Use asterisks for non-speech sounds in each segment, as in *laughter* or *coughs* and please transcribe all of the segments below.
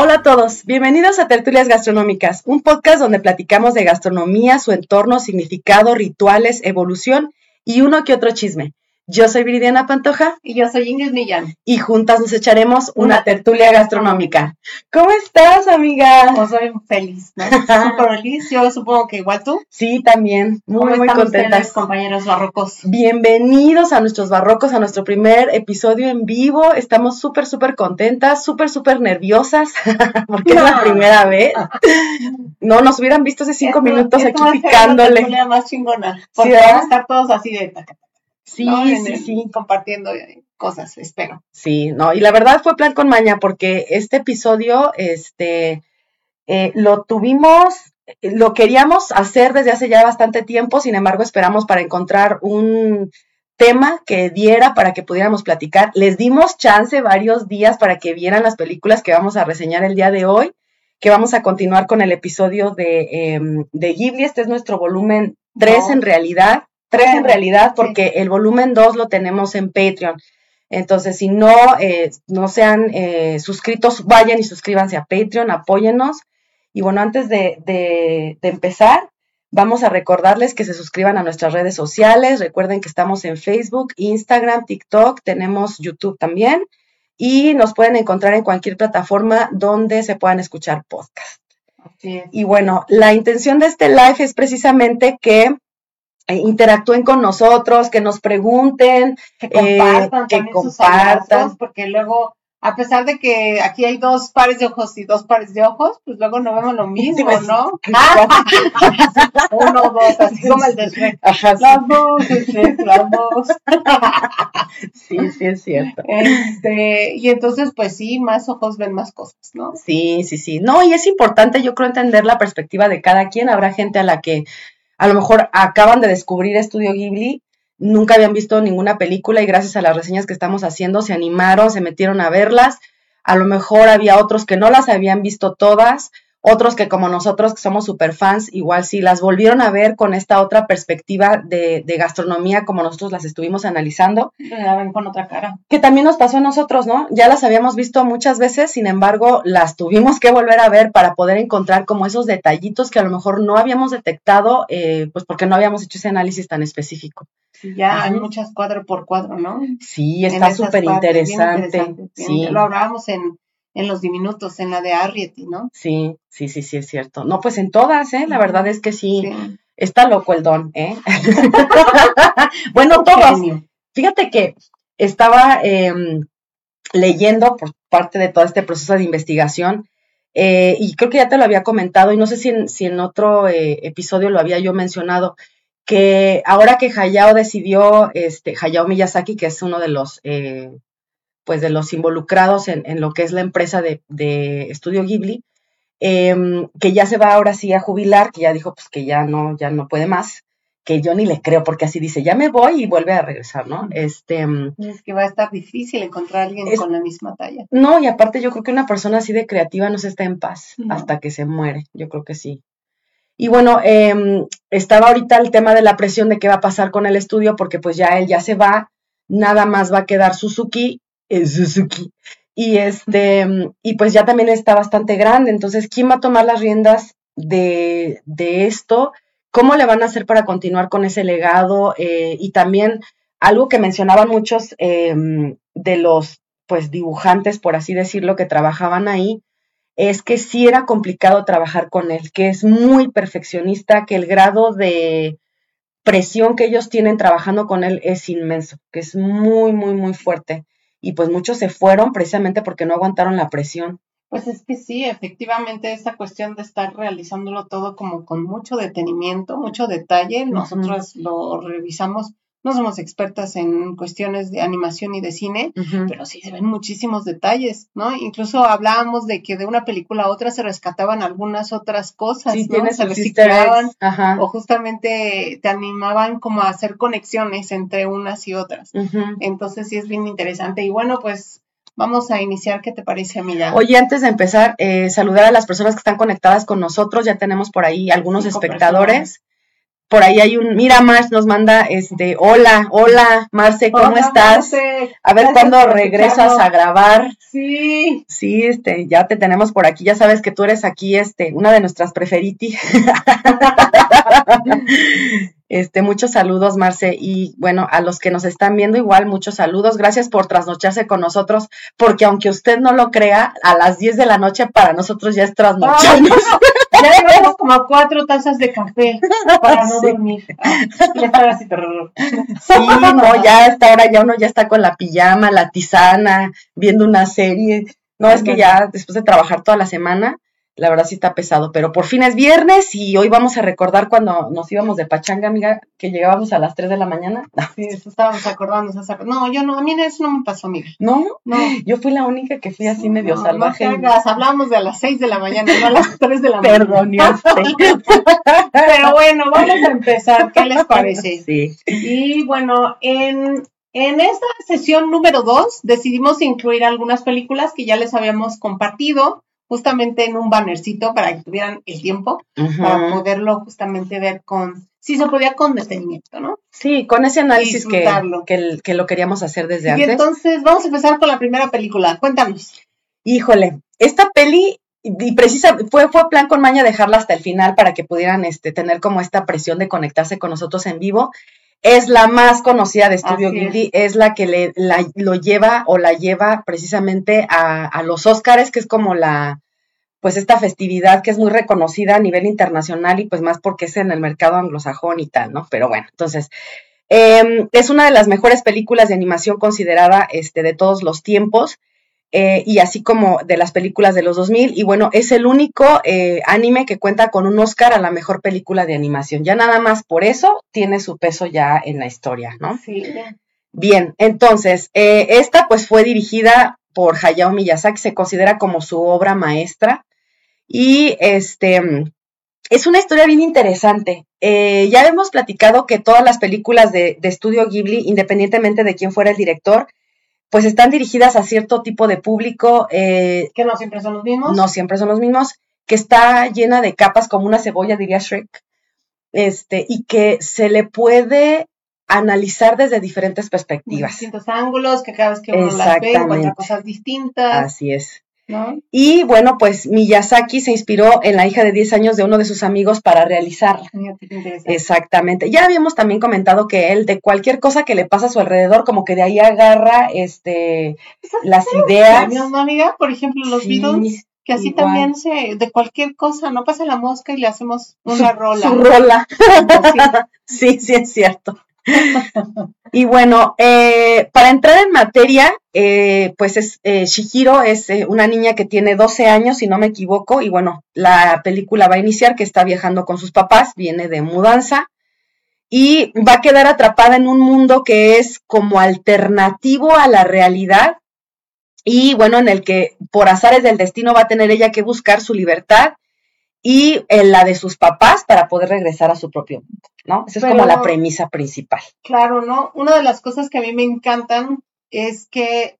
Hola a todos, bienvenidos a Tertulias Gastronómicas, un podcast donde platicamos de gastronomía, su entorno, significado, rituales, evolución y uno que otro chisme. Yo soy Viridiana Pantoja. Y yo soy Ingrid Millán. Y juntas nos echaremos una, tertulia gastronómica. ¿Cómo estás, amiga? Pues soy feliz, ¿no? *laughs* Súper feliz. Yo supongo que igual tú. Sí, también. Muy, muy contentas. compañeros barrocos? Bienvenidos a nuestros barrocos, a nuestro primer episodio en vivo. Estamos súper, súper contentas, súper, súper nerviosas, *laughs* porque es la primera vez. no, nos hubieran visto hace cinco minutos aquí picándole. La más chingona. Porque ¿Sí, vamos a estar todos así de Sí, sí, sí. Compartiendo eh, cosas, espero. Sí, no, y la verdad fue plan con maña porque este episodio, este, eh, lo tuvimos, lo queríamos hacer desde hace ya bastante tiempo, sin embargo esperamos para encontrar un tema que diera para que pudiéramos platicar. Les dimos chance varios días para que vieran las películas que vamos a reseñar el día de hoy, que vamos a continuar con el episodio de, em, de Ghibli. Este es nuestro volumen 3 en realidad. Tres en realidad, porque el volumen 2 lo tenemos en Patreon. Entonces, si no, eh, no sean eh, suscritos, vayan y suscríbanse a Patreon, apóyennos. Y bueno, antes de, de, empezar, vamos a recordarles que se suscriban a nuestras redes sociales. Recuerden que estamos en Facebook, Instagram, TikTok, tenemos YouTube también. Y nos pueden encontrar en cualquier plataforma donde se puedan escuchar podcast. Y bueno, la intención de este live es precisamente que interactúen con nosotros, que nos pregunten, que compartan, eh, que compartan. porque luego, a pesar de que aquí hay dos pares de ojos y dos pares de ojos, pues luego no vemos lo *laughs* mismo, ¿no? *laughs* *laughs* Uno, dos, así como el de Shrek. las dos, las dos. sí, sí, es cierto. Este, y entonces, pues sí, más ojos ven más cosas, ¿no? Sí, sí, sí. No, y es importante, yo creo, entender la perspectiva de cada quien. Habrá gente a la que a lo mejor acaban de descubrir Estudio Ghibli, nunca habían visto ninguna película y gracias a las reseñas que estamos haciendo se animaron, se metieron a verlas. A lo mejor había otros que no las habían visto todas otros que como nosotros, que somos super fans, igual sí las volvieron a ver con esta otra perspectiva de, gastronomía como nosotros las estuvimos analizando. La ven con otra cara. Que también nos pasó a nosotros, ¿no? Ya las habíamos visto muchas veces, sin embargo, las tuvimos que volver a ver para poder encontrar como esos detallitos que a lo mejor no habíamos detectado, eh, pues porque no habíamos hecho ese análisis tan específico. Sí, ya hay muchas cuadro por cuadro, ¿no? Sí, está súper interesante. Sí. Lo hablábamos en en los diminutos, en la de Arrietty, ¿no? Sí, sí, sí, sí, es cierto. No, pues en todas, ¿eh? La verdad es que sí, está loco el don, ¿eh? *laughs* bueno, todos. Fíjate que estaba em, leyendo por parte de todo este proceso de investigación, eh, y creo que ya te lo había comentado, y no sé si en, si en otro eh, episodio lo había yo mencionado, que ahora que Hayao decidió, este, Hayao Miyazaki, que es uno de los eh, pues de los involucrados en, lo que es la empresa de, Estudio Ghibli, em, que ya se va ahora sí a jubilar, que ya dijo pues que ya no, ya no puede más, que yo ni le creo, porque así dice, ya me voy y vuelve a regresar, ¿no? Este, em, es que va a estar difícil encontrar a alguien con la misma talla. No, y aparte yo creo que una persona así de creativa no se está en paz hasta que se muere, yo creo que sí. Y bueno, em, estaba ahorita el tema de la presión de qué va a pasar con el estudio, porque pues ya él ya se va, nada más va a quedar Suzuki Suzuki. Y este, y pues ya también está bastante grande. Entonces, ¿quién va a tomar las riendas de, esto? ¿Cómo le van a hacer para continuar con ese legado? Eh, y también algo que mencionaban muchos em, de los pues dibujantes, por así decirlo, que trabajaban ahí, es que sí era complicado trabajar con él, que es muy perfeccionista, que el grado de presión que ellos tienen trabajando con él es inmenso, que es muy, muy, muy fuerte y pues muchos se fueron precisamente porque no aguantaron la presión. Pues es que sí, efectivamente, esa cuestión de estar realizándolo todo como con mucho detenimiento, mucho detalle, nosotros lo revisamos no somos expertas en cuestiones de animación y de cine, pero sí se ven muchísimos detalles, ¿no? Incluso hablábamos de que de una película a otra se rescataban algunas otras cosas, ¿no? Se reciclaban o justamente te animaban como a hacer conexiones entre unas y otras. Entonces sí es bien interesante. Y bueno, pues Vamos a iniciar, ¿qué te parece, amiga? Oye, antes de empezar, eh, saludar a las personas que están conectadas con nosotros. Ya tenemos por ahí algunos espectadores por ahí hay un, mira, Mars nos manda, este, hola, hola, Marce, ¿cómo estás? A ver cuándo regresas a grabar. Sí. Sí, este, ya te tenemos por aquí, ya sabes que tú eres aquí, este, una de nuestras preferiti. *laughs* Este, muchos saludos, Marce. Y bueno, a los que nos están viendo, igual, muchos saludos. Gracias por trasnocharse con nosotros, porque aunque usted no lo crea, a las 10 de la noche para nosotros ya es trasnocharnos. *laughs* Ya tenemos como cuatro tazas de café para no dormir. Ah, así, sí, no, ya a esta hora ya uno ya está con la pijama, la tisana, viendo una serie. No, es que ya después de trabajar toda la semana, la verdad sí está pesado, pero por fin es viernes y hoy vamos a recordar cuando nos íbamos de pachanga, amiga, que llegábamos a las 3 de la mañana. *laughs* Sí, estábamos acordando. No, yo no, a mí eso no me pasó, amiga. ¿No? No. Yo fui la única que fui así medio salvaje. No hablábamos de a las 6 de la mañana, no a las *laughs* 3 de la mañana. Perdón, *laughs* Pero bueno, vamos a empezar, ¿qué les parece? Sí. Y bueno, en en esta sesión número 2 decidimos incluir algunas películas que ya les habíamos compartido justamente en un bannercito para que tuvieran el tiempo para poderlo justamente ver con, sí se podía con detenimiento, ¿no? Sí, con ese análisis que, que, que, lo queríamos hacer desde antes. Y entonces vamos a empezar con la primera película, cuéntanos. Híjole, esta peli y precisa, fue, fue plan con maña dejarla hasta el final para que pudieran este, tener como esta presión de conectarse con nosotros en vivo. Es la más conocida de Studio Ghibli, es. la que le, lo lleva o la lleva precisamente a, a los Óscares, que es como la, pues esta festividad que es muy reconocida a nivel internacional y pues más porque es en el mercado anglosajón y tal, ¿no? Pero bueno, entonces, em, es una de las mejores películas de animación considerada este, de todos los tiempos. Eh, y así como de las películas de los 2000. Y bueno, es el único eh, anime que cuenta con un Oscar a la mejor película de animación. Ya nada más por eso tiene su peso ya en la historia, ¿no? Sí. Bien, entonces, eh, esta pues fue dirigida por Hayao Miyazaki, se considera como su obra maestra. Y este es una historia bien interesante. ya hemos platicado que todas las películas de, de Estudio Ghibli, independientemente de quién fuera el director, pues están dirigidas a cierto tipo de público. Eh, que no siempre son los mismos. No siempre son los mismos, que está llena de capas como una cebolla, diría Shrek, este, y que se le puede analizar desde diferentes perspectivas. Distintos ángulos, que cada vez que uno las ve encuentra cosas distintas. Así es. Y bueno, pues Miyazaki se inspiró en la hija de 10 años de uno de sus amigos para realizarla. Exactamente. Ya habíamos también comentado que él, de cualquier cosa que le pasa a su alrededor, como que de ahí agarra este las ideas. ¿no, amiga? Por ejemplo, los Beatles, que así también se, de cualquier cosa, no pasa la mosca y le hacemos una rola. Su rola. *laughs* sí, sí, es cierto. *laughs* y bueno, eh, para entrar en materia, eh, pues es, eh, Shihiro es una niña que tiene 12 años, si no me equivoco, y bueno, la película va a iniciar que está viajando con sus papás, viene de mudanza, y va a quedar atrapada en un mundo que es como alternativo a la realidad, y bueno, en el que por azares del destino va a tener ella que buscar su libertad y en la de sus papás para poder regresar a su propio mundo, ¿no? Esa es como la premisa principal. Claro, ¿no? Una de las cosas que a mí me encantan es que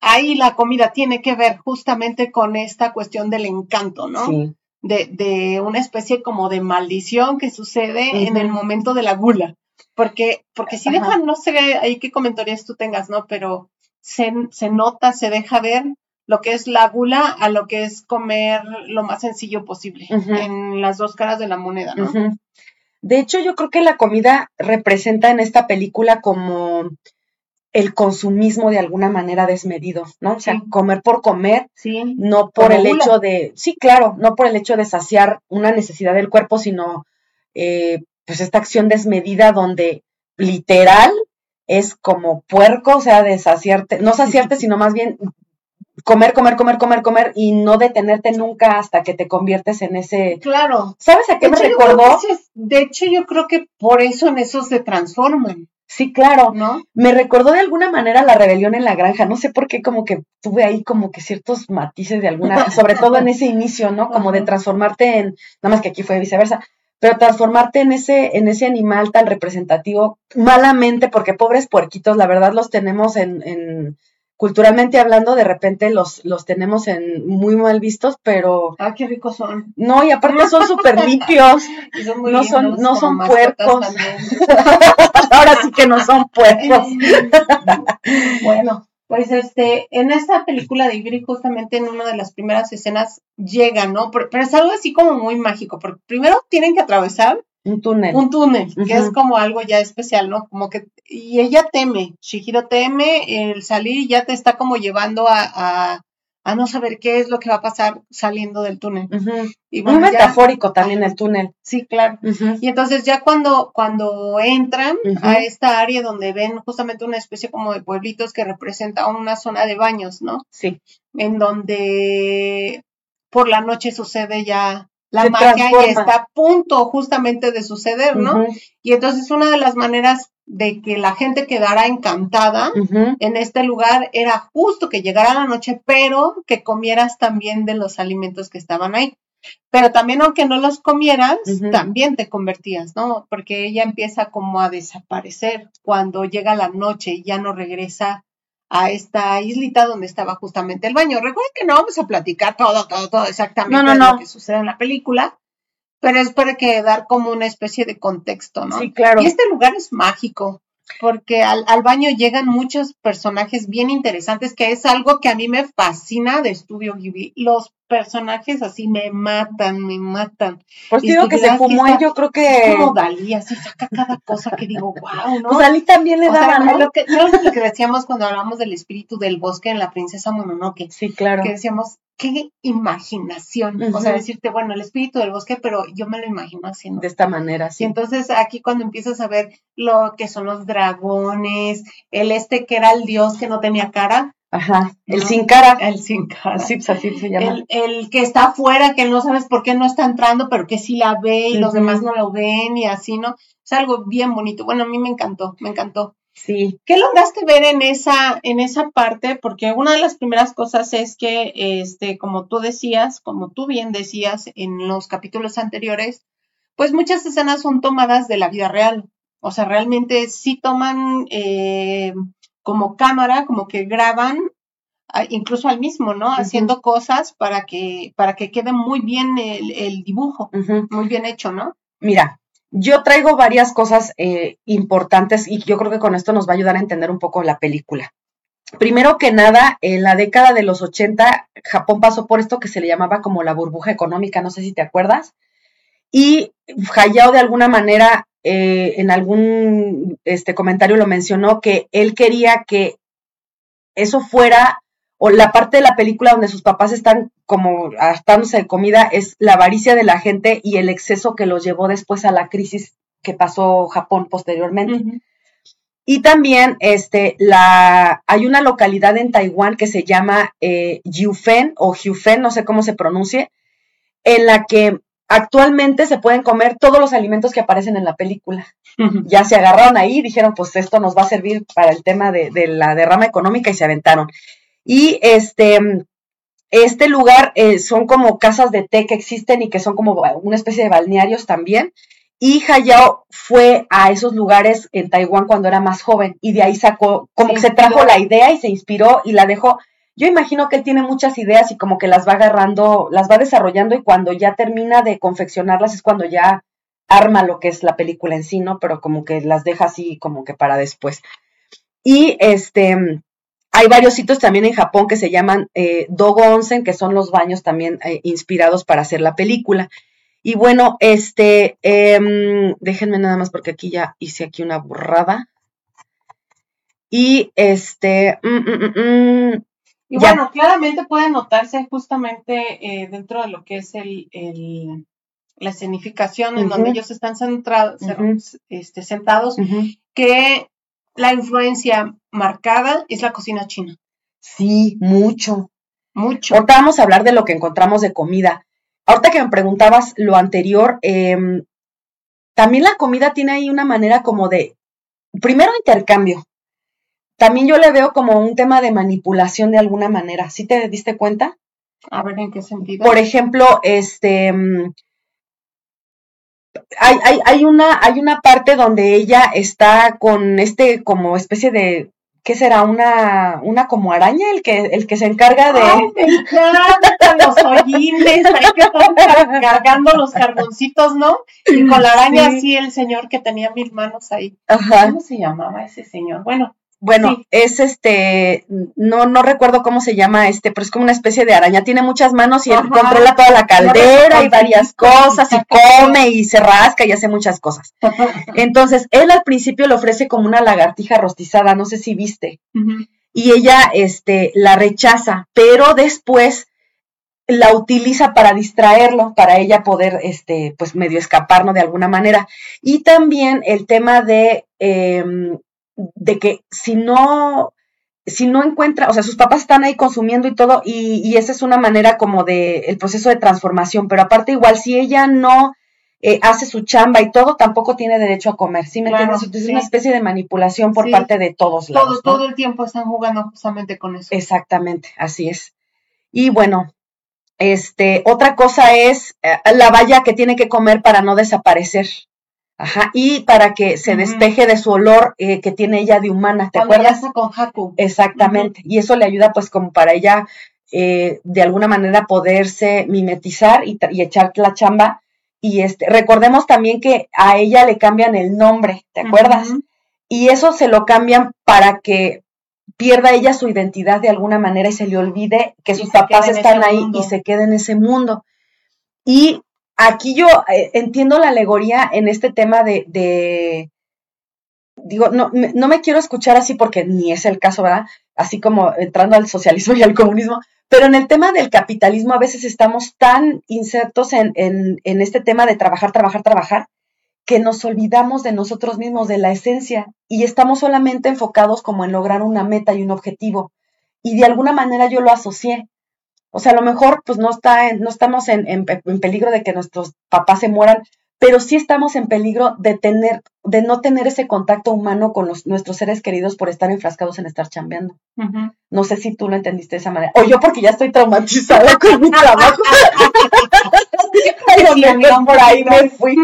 ahí la comida tiene que ver justamente con esta cuestión del encanto, ¿no? Sí. De, de una especie como de maldición que sucede en el momento de la gula. Porque, porque si dejan, no sé ahí qué comentarios tú tengas, ¿no? Pero se, se nota, se deja ver lo que es la gula a lo que es comer lo más sencillo posible, en las dos caras de la moneda, ¿no? De hecho, yo creo que la comida representa en esta película como el consumismo de alguna manera desmedido, ¿no? O sea, comer por comer, sí. no por el hecho de, sí, claro, no por el hecho de saciar una necesidad del cuerpo, sino eh, pues esta acción desmedida donde literal es como puerco, o sea, de saciarte, no saciarte, *laughs* sino más bien comer, comer, comer, comer, comer y no detenerte nunca hasta que te conviertes en ese. Claro. ¿Sabes a qué me recordó? de hecho, yo creo que por eso en eso se transforman. Sí, claro. ¿No? Me recordó de alguna manera la rebelión en la granja. No sé por qué, como que tuve ahí como que ciertos matices de alguna, *laughs* sobre todo en ese inicio, ¿no? Como de transformarte en, nada más que aquí fue viceversa, pero transformarte en ese, en ese animal tan representativo, malamente, porque pobres puerquitos, la verdad los tenemos en, en culturalmente hablando, de repente los, los tenemos en muy mal vistos, pero... Ah, qué ricos son. No, y aparte son súper limpios. *laughs* no son, no son puercos. *laughs* Ahora sí que no son puercos. *laughs* bueno, pues este, en esta película de Ibri, justamente en una de las primeras escenas llega, ¿no? Pero, pero es algo así como muy mágico, porque primero tienen que atravesar un túnel. Un túnel, que es como algo ya especial, ¿no? Como que, y ella teme, Shihiro teme el salir y ya te está como llevando a, a, no saber qué es lo que va a pasar saliendo del túnel. y Muy metafórico también el túnel. Sí, claro. Y entonces ya cuando, cuando entran a esta área donde ven justamente una especie como de pueblitos que representa una zona de baños, ¿no? Sí. En donde por la noche sucede ya la magia ya está a punto justamente de suceder, ¿no? Y entonces una de las maneras de que la gente quedara encantada en este lugar era justo que llegara la noche, pero que comieras también de los alimentos que estaban ahí. Pero también aunque no los comieras, también te convertías, ¿no? Porque ella empieza como a desaparecer cuando llega la noche y ya no regresa a esta islita donde estaba justamente el baño. Recuerden que no vamos a platicar todo, todo, todo exactamente lo que sucede en la película, pero es para que dar como una especie de contexto, ¿no? Sí, claro. Y este lugar es mágico porque al, al, baño llegan muchos personajes bien interesantes, que es algo que a mí me fascina de Estudio Ghibli. Los personajes así me matan, me matan. Por eso digo que se fumó y yo creo que... como Dalí, así saca cada cosa que digo, *laughs* wow, ¿no? Pues Dalí también le daba, ¿no? Lo que, lo que decíamos cuando hablamos del espíritu del bosque en la princesa Mononoke. Sí, claro. Que decíamos, qué imaginación. O sea, decirte, bueno, el espíritu del bosque, pero yo me lo imagino haciendo. De esta manera, sí. Y entonces aquí cuando empiezas a ver lo que son los dragones, el este que era el dios que no tenía cara. Ajá, el sin cara. El sin cara. Sí, pues así se llama. El, el, que está afuera, que no sabes por qué no está entrando, pero que sí la ve y los demás no lo ven y así, ¿no? Es algo bien bonito. Bueno, a mí me encantó, me encantó. Sí. ¿Qué lograste ver en esa, en esa parte? Porque una de las primeras cosas es que, este, como tú decías, como tú bien decías en los capítulos anteriores, pues muchas escenas son tomadas de la vida real. O sea, realmente sí toman eh, como cámara, como que graban incluso al mismo, ¿no? Haciendo cosas para que, para que quede muy bien el, dibujo, muy bien hecho, ¿no? Mira, yo traigo varias cosas eh, importantes y yo creo que con esto nos va a ayudar a entender un poco la película. Primero que nada, en la década de los 80, Japón pasó por esto que se le llamaba como la burbuja económica, no sé si te acuerdas. Y Hayao de alguna manera eh, en algún este, comentario lo mencionó que él quería que eso fuera o la parte de la película donde sus papás están como hartándose de comida es la avaricia de la gente y el exceso que los llevó después a la crisis que pasó Japón posteriormente. Y también este, la, hay una localidad en Taiwán que se llama eh, Yufen o Hufen, no sé cómo se pronuncie, en la que actualmente se pueden comer todos los alimentos que aparecen en la película. Ya se agarraron ahí y dijeron, pues esto nos va a servir para el tema de, de la derrama económica y se aventaron. Y este, este lugar eh, son como casas de té que existen y que son como una especie de balnearios también. Y Hayao fue a esos lugares en Taiwán cuando era más joven y de ahí sacó, como que se trajo la idea y se inspiró y la dejó. Yo imagino que él tiene muchas ideas y como que las va agarrando, las va desarrollando y cuando ya termina de confeccionarlas es cuando ya arma lo que es la película en sí, ¿no? Pero como que las deja así como que para después. Y este, hay varios sitios también en Japón que se llaman eh, Dogo Onsen, que son los baños también eh, inspirados para hacer la película. Y bueno, este, em, déjenme nada más porque aquí ya hice aquí una burrada. Y este, mm, mm, mm, y bueno, claramente puede notarse justamente eh, dentro de lo que es el, el la escenificación en donde ellos están centrados, este, sentados, que la influencia marcada es la cocina china. Sí, mucho. Mucho. Ahorita vamos a hablar de lo que encontramos de comida. Ahorita que me preguntabas lo anterior, em, también la comida tiene ahí una manera como de primero intercambio. También yo le veo como un tema de manipulación de alguna manera. ¿Sí te diste cuenta? A ver, ¿en qué sentido? Por ejemplo, este, mm, hay, hay, hay, una, hay una parte donde ella está con este como especie de ¿qué será? Una, una como araña el que, el que se encarga de. Ay, me encantan los hollines, ahí que están cargando los carboncitos, ¿no? Y con la araña así el señor que tenía mil manos ahí. Ajá. ¿Cómo se llamaba ese señor? Bueno, bueno, es este, no, no recuerdo cómo se llama este, pero es como una especie de araña. Tiene muchas manos y él controla toda la caldera y varias cosas y *laughs* come y se rasca y hace muchas cosas. *laughs* Entonces, él al principio le ofrece como una lagartija rostizada, no sé si viste. Y ella, este, la rechaza, pero después la utiliza para distraerlo, para ella poder, este, pues medio escaparnos de alguna manera. Y también el tema de em, de que si no, si no encuentra, o sea, sus papás están ahí consumiendo y todo, y, esa es una manera como de el proceso de transformación, pero aparte igual, si ella no eh, hace su chamba y todo, tampoco tiene derecho a comer, ¿sí me entiendes? Entonces es una especie de manipulación por parte de todos lados. Todo, todo el tiempo están jugando justamente con eso. Exactamente, así es. Y bueno, este, otra cosa es eh, la valla que tiene que comer para no desaparecer. Ajá, y para que se despeje de su olor eh, que tiene ella de humana, ¿te acuerdas? con Haku. Exactamente, y eso le ayuda pues como para ella eh, de alguna manera poderse mimetizar y, echar la chamba. Y este, recordemos también que a ella le cambian el nombre, ¿te acuerdas? Y eso se lo cambian para que pierda ella su identidad de alguna manera y se le olvide que sus papás están ahí y se quede en ese mundo. Y aquí yo eh, entiendo la alegoría en este tema de, digo, no, no me quiero escuchar así porque ni es el caso, ¿verdad? Así como entrando al socialismo *laughs* y al comunismo, pero en el tema del capitalismo a veces estamos tan insertos en, en, en este tema de trabajar, trabajar, trabajar, que nos olvidamos de nosotros mismos, de la esencia, y estamos solamente enfocados como en lograr una meta y un objetivo. Y de alguna manera yo lo asocié. O sea, a lo mejor pues no, está no estamos en, en, peligro de que nuestros papás se mueran, pero sí estamos en peligro de tener, de no tener ese contacto humano con los, nuestros seres queridos por estar enfrascados en estar chambeando. No sé si tú lo entendiste de esa manera. O yo porque ya estoy traumatizada con mi trabajo. *laughs* sí, por ahí me fui.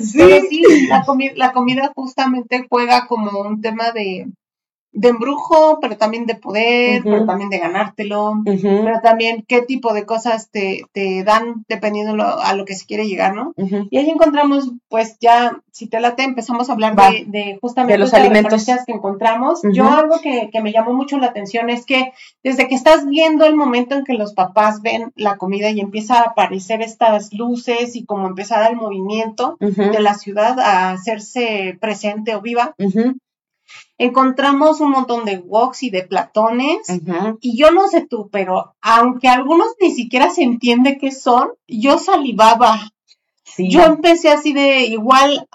sí, *laughs* sí la, la comida justamente juega como un tema de, de embrujo, pero también de poder, pero también de ganártelo, pero también qué tipo de cosas te, te dan dependiendo a lo que se quiere llegar, ¿no? Y ahí encontramos, pues ya, si te late, empezamos a hablar de, justamente los alimentos. que encontramos. Yo algo que, que, me llamó mucho la atención es que desde que estás viendo el momento en que los papás ven la comida y empieza a aparecer estas luces y como empezar el movimiento de la ciudad a hacerse presente o viva, encontramos un montón de woks y de platones. Y yo no sé tú, pero aunque algunos ni siquiera se entiende qué son, yo salivaba. Yo empecé así de igual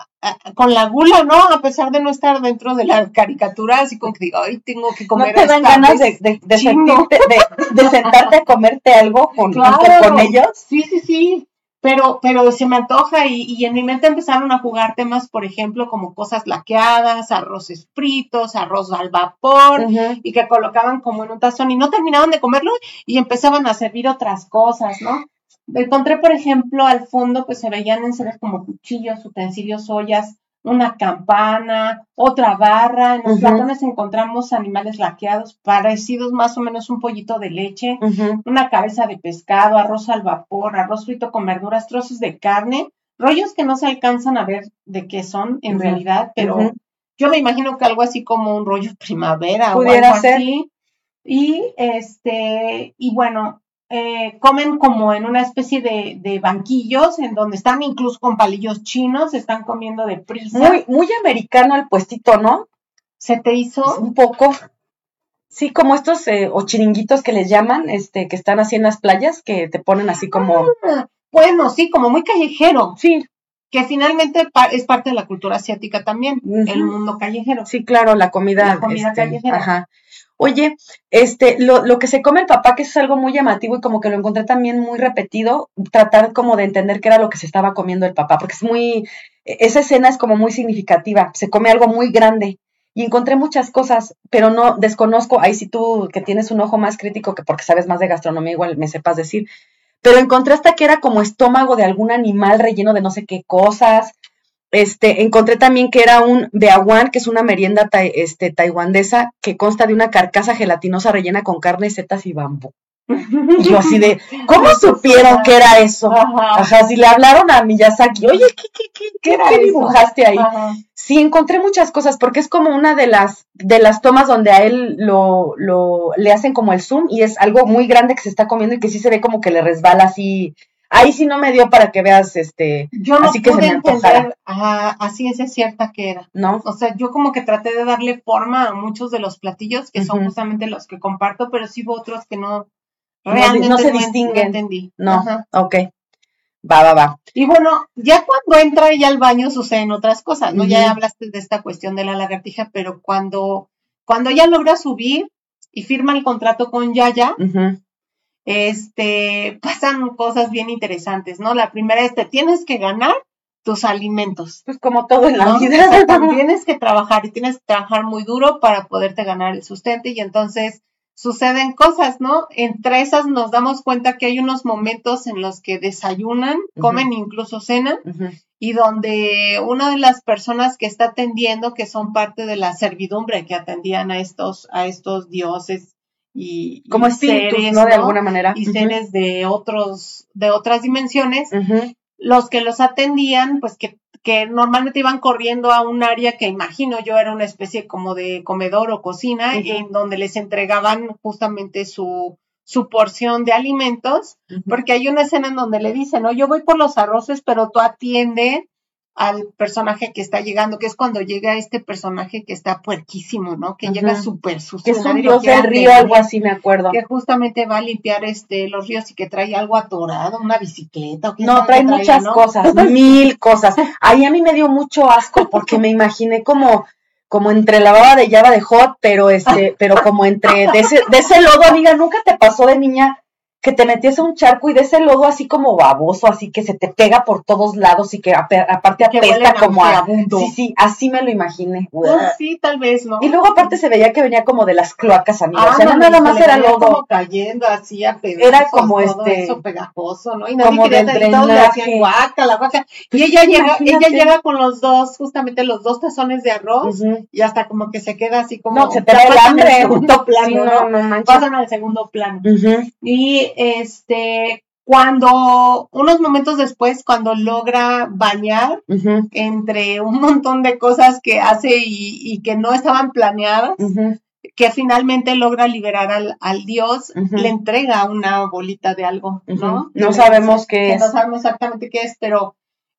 con la gula, ¿no? A pesar de no estar dentro de la caricatura, así como que digo, ay, tengo que comer. ¿No te dan ganas de, de, de, sentarte a comerte algo con, con ellos? Sí, sí, sí pero, pero se me antoja y, y, en mi mente empezaron a jugar temas, por ejemplo, como cosas laqueadas, arroces fritos, arroz al vapor, y que colocaban como en un tazón y no terminaban de comerlo y empezaban a servir otras cosas, ¿no? Encontré, por ejemplo, al fondo, pues se veían en seres como cuchillos, utensilios, ollas, una campana, otra barra. En los platones encontramos animales laqueados, parecidos más o menos un pollito de leche, una cabeza de pescado, arroz al vapor, arroz frito con verduras, trozos de carne, rollos que no se alcanzan a ver de qué son en realidad, pero yo me imagino que algo así como un rollo primavera o algo así. Y este, y bueno, eh, comen como en una especie de, banquillos en donde están incluso con palillos chinos, están comiendo de prisa. Muy, muy americano el puestito, ¿no? ¿Se te hizo? Un poco. Sí, como estos eh, o chiringuitos que les llaman, este, que están así en las playas, que te ponen así como. Ah, bueno, sí, como muy callejero. Sí. Que finalmente es parte de la cultura asiática también, el mundo callejero. Sí, claro, la comida. La comida este, callejera. Ajá. Oye, este, lo, lo que se come el papá, que es algo muy llamativo y como que lo encontré también muy repetido, tratar como de entender qué era lo que se estaba comiendo el papá, porque es muy, esa escena es como muy significativa, se come algo muy grande y encontré muchas cosas, pero no desconozco, ahí sí tú que tienes un ojo más crítico que porque sabes más de gastronomía igual me sepas decir, pero encontré hasta que era como estómago de algún animal relleno de no sé qué cosas, este, encontré también que era un beawan, que es una merienda este, taiwanesa que consta de una carcasa gelatinosa rellena con carne, setas y bambú. Y yo así de, ¿cómo supieron que era eso? Ajá. si le hablaron a Miyazaki, oye, ¿qué, qué, qué, qué, dibujaste ahí? Sí, encontré muchas cosas, porque es como una de las, de las tomas donde a él lo, lo, le hacen como el zoom y es algo muy grande que se está comiendo y que sí se ve como que le resbala así Ahí sí no me dio para que veas, este, yo no así que pude se me entender así es cierta que era. No. O sea, yo como que traté de darle forma a muchos de los platillos, que son justamente los que comparto, pero sí hubo otros que no, realmente no, se distinguen. No entendí. No, ok. Va, va, va. Y bueno, ya cuando entra ella al baño suceden otras cosas, ¿no? Ya hablaste de esta cuestión de la lagartija, pero cuando, cuando ella logra subir y firma el contrato con Yaya, este, pasan cosas bien interesantes, ¿no? La primera es, te tienes que ganar tus alimentos. Pues como todo en la vida. tienes que trabajar y tienes que trabajar muy duro para poderte ganar el sustento y entonces suceden cosas, ¿no? Entre esas nos damos cuenta que hay unos momentos en los que desayunan, comen incluso cena y donde una de las personas que está atendiendo, que son parte de la servidumbre que atendían a estos, a estos dioses y como espíritus, ¿no? De alguna manera. Y seres de otros, de otras dimensiones, los que los atendían, pues que, que normalmente iban corriendo a un área que imagino yo era una especie como de comedor o cocina, en donde les entregaban justamente su, su porción de alimentos, porque hay una escena en donde le dicen, no, yo voy por los arroces, pero tú atiende al personaje que está llegando, que es cuando llega este personaje que está puerquísimo, ¿no? Que llega súper sucio. Que es un dios del río, algo así, me acuerdo. Que justamente va a limpiar este los ríos y que trae algo atorado, una bicicleta. no, trae muchas cosas, *laughs* mil cosas. Ahí a mí me dio mucho asco porque me imaginé como como entre la baba de Java de Hot, pero este, pero como entre de ese, de ese lodo, amiga, nunca te pasó de niña que te metías a un charco y de ese lodo así como baboso, así que se te pega por todos lados y que aparte apesta como a... Sí, sí, así me lo imaginé. Pues sí, tal vez, ¿no? Y luego aparte se veía que venía como de las cloacas, amigas. o sea, no, nada más era lodo. como cayendo así a pedazos, Era como este... Eso pegajoso, ¿no? Y nadie como quería del drenaje. guaca, la guaca. Y pues ella llega, ella llega con los dos, justamente los dos tazones de arroz y hasta como que se queda así como... No, se te da el hambre. segundo *laughs* plano, ¿no? no, no Pasan al segundo plano. Y este, cuando, unos momentos después, cuando logra bañar entre un montón de cosas que hace y, que no estaban planeadas, que finalmente logra liberar al, al dios, le entrega una bolita de algo, ¿no? No sabemos qué es. No sabemos exactamente qué es, pero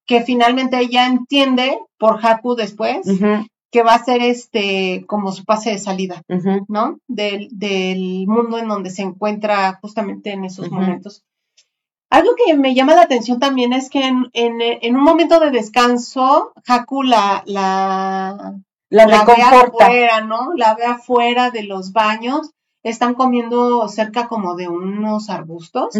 que finalmente ella entiende por Haku después que va a ser este como su pase de salida, ¿no? Del, del, mundo en donde se encuentra justamente en esos momentos. Algo que me llama la atención también es que en, en, un momento de descanso, Haku la, la, la, ve afuera, ¿no? La ve afuera de los baños. Están comiendo cerca como de unos arbustos.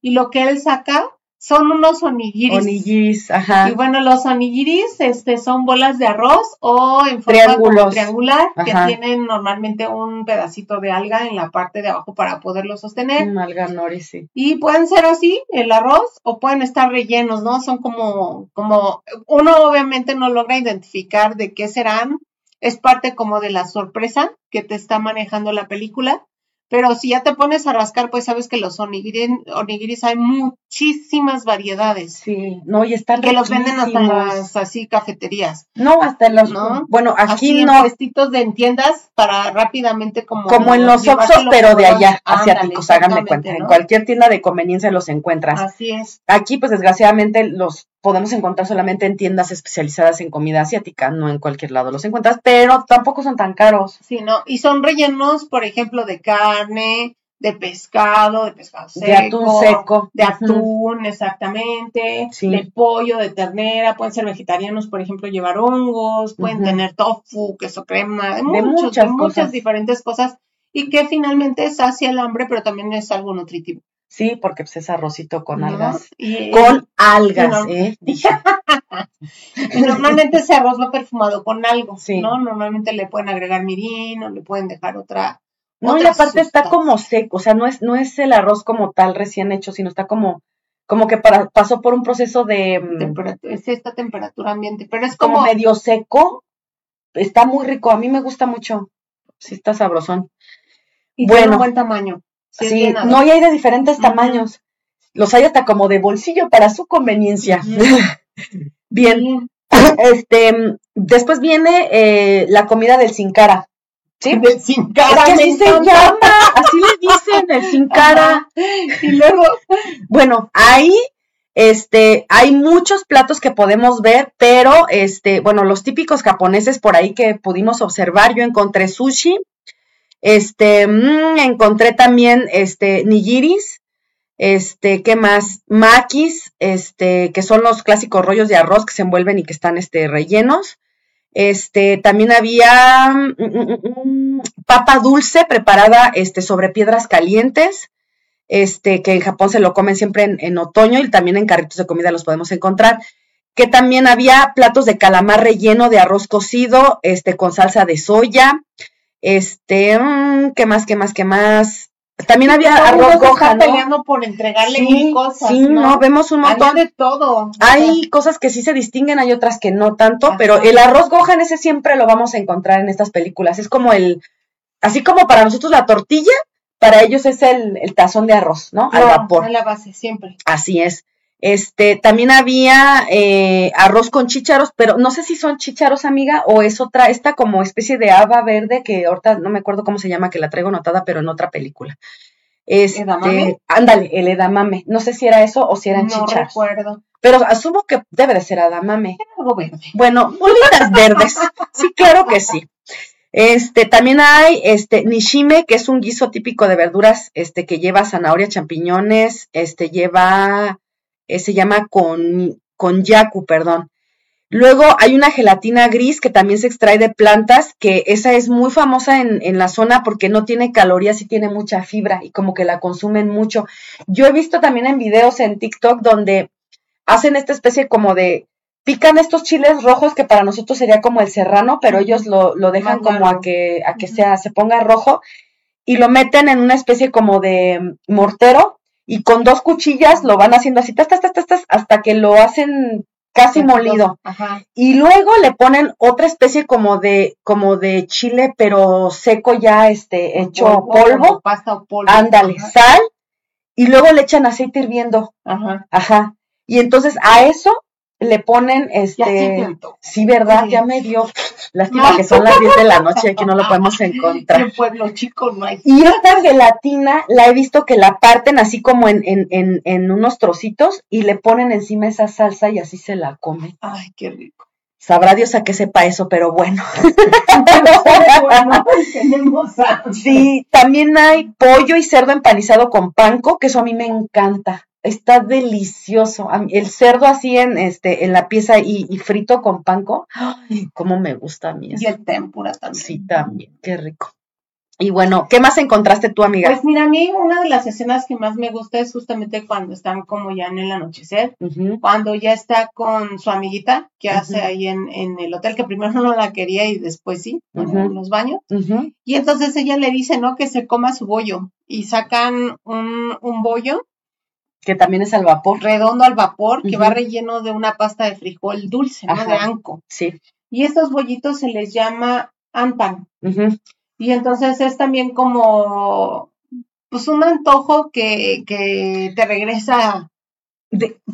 Y lo que él saca son unos onigiris. Onigiris, ajá. Y bueno, los onigiris este, son bolas de arroz o en forma triangular que tienen normalmente un pedacito de alga en la parte de abajo para poderlo sostener. Un alga nori, sí. Y pueden ser así, el arroz, o pueden estar rellenos, ¿no? Son como, como, uno obviamente no logra identificar de qué serán. Es parte como de la sorpresa que te está manejando la película. Pero si ya te pones a rascar, pues sabes que los onigiris, hay muchísimas variedades. Sí, no, y están Que los venden hasta en las así cafeterías. No, hasta en los, ¿no? bueno, aquí no. En de tiendas para rápidamente como. Como en los Oxxos, pero de allá, asiáticos, háganme cuenta. En cualquier tienda de conveniencia los encuentras. Así es. Aquí, pues desgraciadamente, los podemos encontrar solamente en tiendas especializadas en comida asiática, no en cualquier lado los encuentras, pero tampoco son tan caros. Sí, ¿no? Y son rellenos, por ejemplo, de carne, de pescado, de pescado seco, de atún seco, de atún, exactamente, de pollo, de ternera, pueden ser vegetarianos, por ejemplo, llevar hongos, pueden tener tofu, queso crema, de, muchas, muchas diferentes cosas y que finalmente sacia el hambre, pero también es algo nutritivo. Sí, porque pues, es arrocito con algas. con algas, ¿eh? *laughs* y normalmente ese arroz va perfumado con algo, ¿no? Normalmente le pueden agregar mirin o le pueden dejar otra. No, y aparte está como seco, o sea, no es, no es el arroz como tal recién hecho, sino está como, como que para, pasó por un proceso de... Mm, temperatura, es esta temperatura ambiente, pero es como, medio seco, está muy rico, a mí me gusta mucho, sí está sabrosón. Y bueno, tiene buen tamaño. Sí, no, y hay de diferentes tamaños. Los hay hasta como de bolsillo para su conveniencia. *laughs* Bien. *laughs* Este, después viene eh, la comida del sin cara. ¿Sí? *laughs* Del sin cara. así se llama, así le dicen, el sin cara. Y luego. Bueno, ahí este, hay muchos platos que podemos ver, pero este, bueno, los típicos japoneses por ahí que pudimos observar, yo encontré sushi, este, mm, encontré también, este, nigiris, este, ¿qué más? Maquis, este, que son los clásicos rollos de arroz que se envuelven y que están, este, rellenos. Este, también había mm, mm, papa dulce preparada, este, sobre piedras calientes, este, que en Japón se lo comen siempre en, en otoño y también en carritos de comida los podemos encontrar que también había platos de calamar relleno de arroz cocido, este, con salsa de soya, este, mm, ¿qué más, qué más, qué más? También había arroz goja, peleando por entregarle mil cosas. Sí, no, vemos un montón. de todo. Hay cosas que sí se distinguen, hay otras que no tanto, pero el arroz gohan ese siempre lo vamos a encontrar en estas películas. Es como el, así como para nosotros la tortilla, para ellos es el, el tazón de arroz, ¿no? Al vapor. A la base, siempre. Así es. Este, también había eh, arroz con chícharos, pero no sé si son chícharos, amiga, o es otra, esta como especie de haba verde que ahorita no me acuerdo cómo se llama, que la traigo notada, pero en otra película. Este, ándale, el edamame. No sé si era eso o si eran no No recuerdo. Pero asumo que debe de ser edamame. Algo verde. Bueno, bolitas verdes. Sí, claro que sí. Este, también hay este nishime, que es un guiso típico de verduras, este, que lleva zanahoria, champiñones, este, lleva eh, se llama con, con yaku, perdón. Luego hay una gelatina gris que también se extrae de plantas, que esa es muy famosa en, en, la zona porque no tiene calorías y tiene mucha fibra y como que la consumen mucho. Yo he visto también en videos en TikTok donde hacen esta especie como de, pican estos chiles rojos que para nosotros sería como el serrano, pero ellos lo, lo dejan como a que, a que sea, se ponga rojo y lo meten en una especie como de mortero y con dos cuchillas lo van haciendo así, tas, tas, tas, hasta que lo hacen casi molido. Y luego le ponen otra especie como de, como de chile, pero seco ya, este, hecho polvo. Pasta o polvo. Ándale, sal. Y luego le echan aceite hirviendo. Ajá. Ajá. Y entonces a eso le ponen este sí, verdad ya me dio lástima que son las 10 de la noche aquí no lo podemos *laughs* encontrar. en pueblo chico no hay. Y esta gelatina la he visto que la parten así como en, en, en, en unos trocitos y le ponen encima esa salsa y así se la come ay qué rico. Sabrá Dios a qué sepa eso pero bueno. *laughs* Sí también hay pollo y cerdo empanizado con panco que eso a mí me encanta está delicioso. El cerdo así en este en la pieza y, frito con panco, ¡ay, cómo me gusta a mí eso. Y el tempura también. Sí, también, qué rico. Y bueno, ¿qué más encontraste tú, amiga? Pues mira, a mí una de las escenas que más me gusta es justamente cuando están como ya en el anochecer, cuando ya está con su amiguita que hace ahí en, en, el hotel, que primero no la quería y después sí, en los baños. Y entonces ella le dice, ¿no? Que se coma su bollo y sacan un, un bollo que también es al vapor. Redondo al vapor, que va relleno de una pasta de frijol dulce, ¿no? De anco. Sí. Y estos bollitos se les llama anpan. Y entonces es también como, pues un antojo que, que te regresa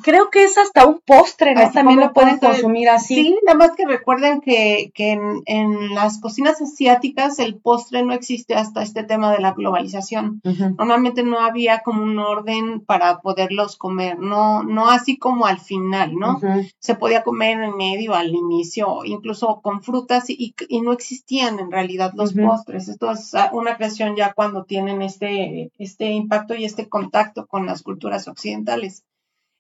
creo que es hasta un postre, ¿no? También lo pueden consumir así. Sí, nada más que recuerden que, que en, en, las cocinas asiáticas el postre no existe hasta este tema de la globalización. Normalmente no había como un orden para poderlos comer, no, no así como al final, ¿no? Se podía comer en medio, al inicio, incluso con frutas y, y no existían en realidad los postres. Esto es una creación ya cuando tienen este, este impacto y este contacto con las culturas occidentales.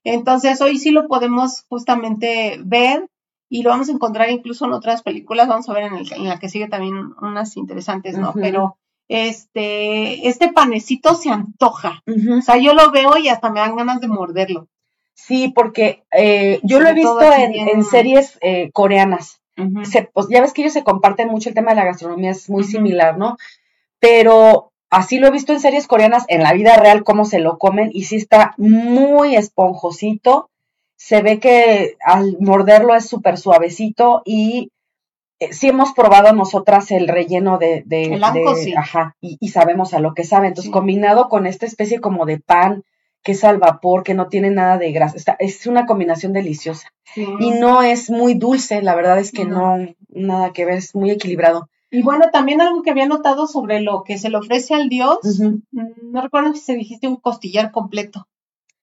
Entonces, hoy sí lo podemos justamente ver y lo vamos a encontrar incluso en otras películas, vamos a ver en, el, en la que sigue también unas interesantes, ¿no? Pero este, este panecito se antoja. O sea, yo lo veo y hasta me dan ganas de morderlo. Sí, porque eh, yo lo he visto en, series eh, coreanas. pues ya ves que ellos se comparten mucho el tema de la gastronomía, es muy similar, ¿no? Pero así lo he visto en series coreanas, en la vida real, cómo se lo comen, y sí está muy esponjosito. Se ve que al morderlo es súper suavecito y eh, sí hemos probado nosotras el relleno de, de, ajá, y, sabemos a lo que sabe. Entonces, combinado con esta especie como de pan que es al vapor, que no tiene nada de grasa, es una combinación deliciosa. Y no es muy dulce, la verdad es que no. nada que ver, es muy equilibrado. Y bueno, también algo que había notado sobre lo que se le ofrece al dios, no recuerdo si se dijiste un costillar completo.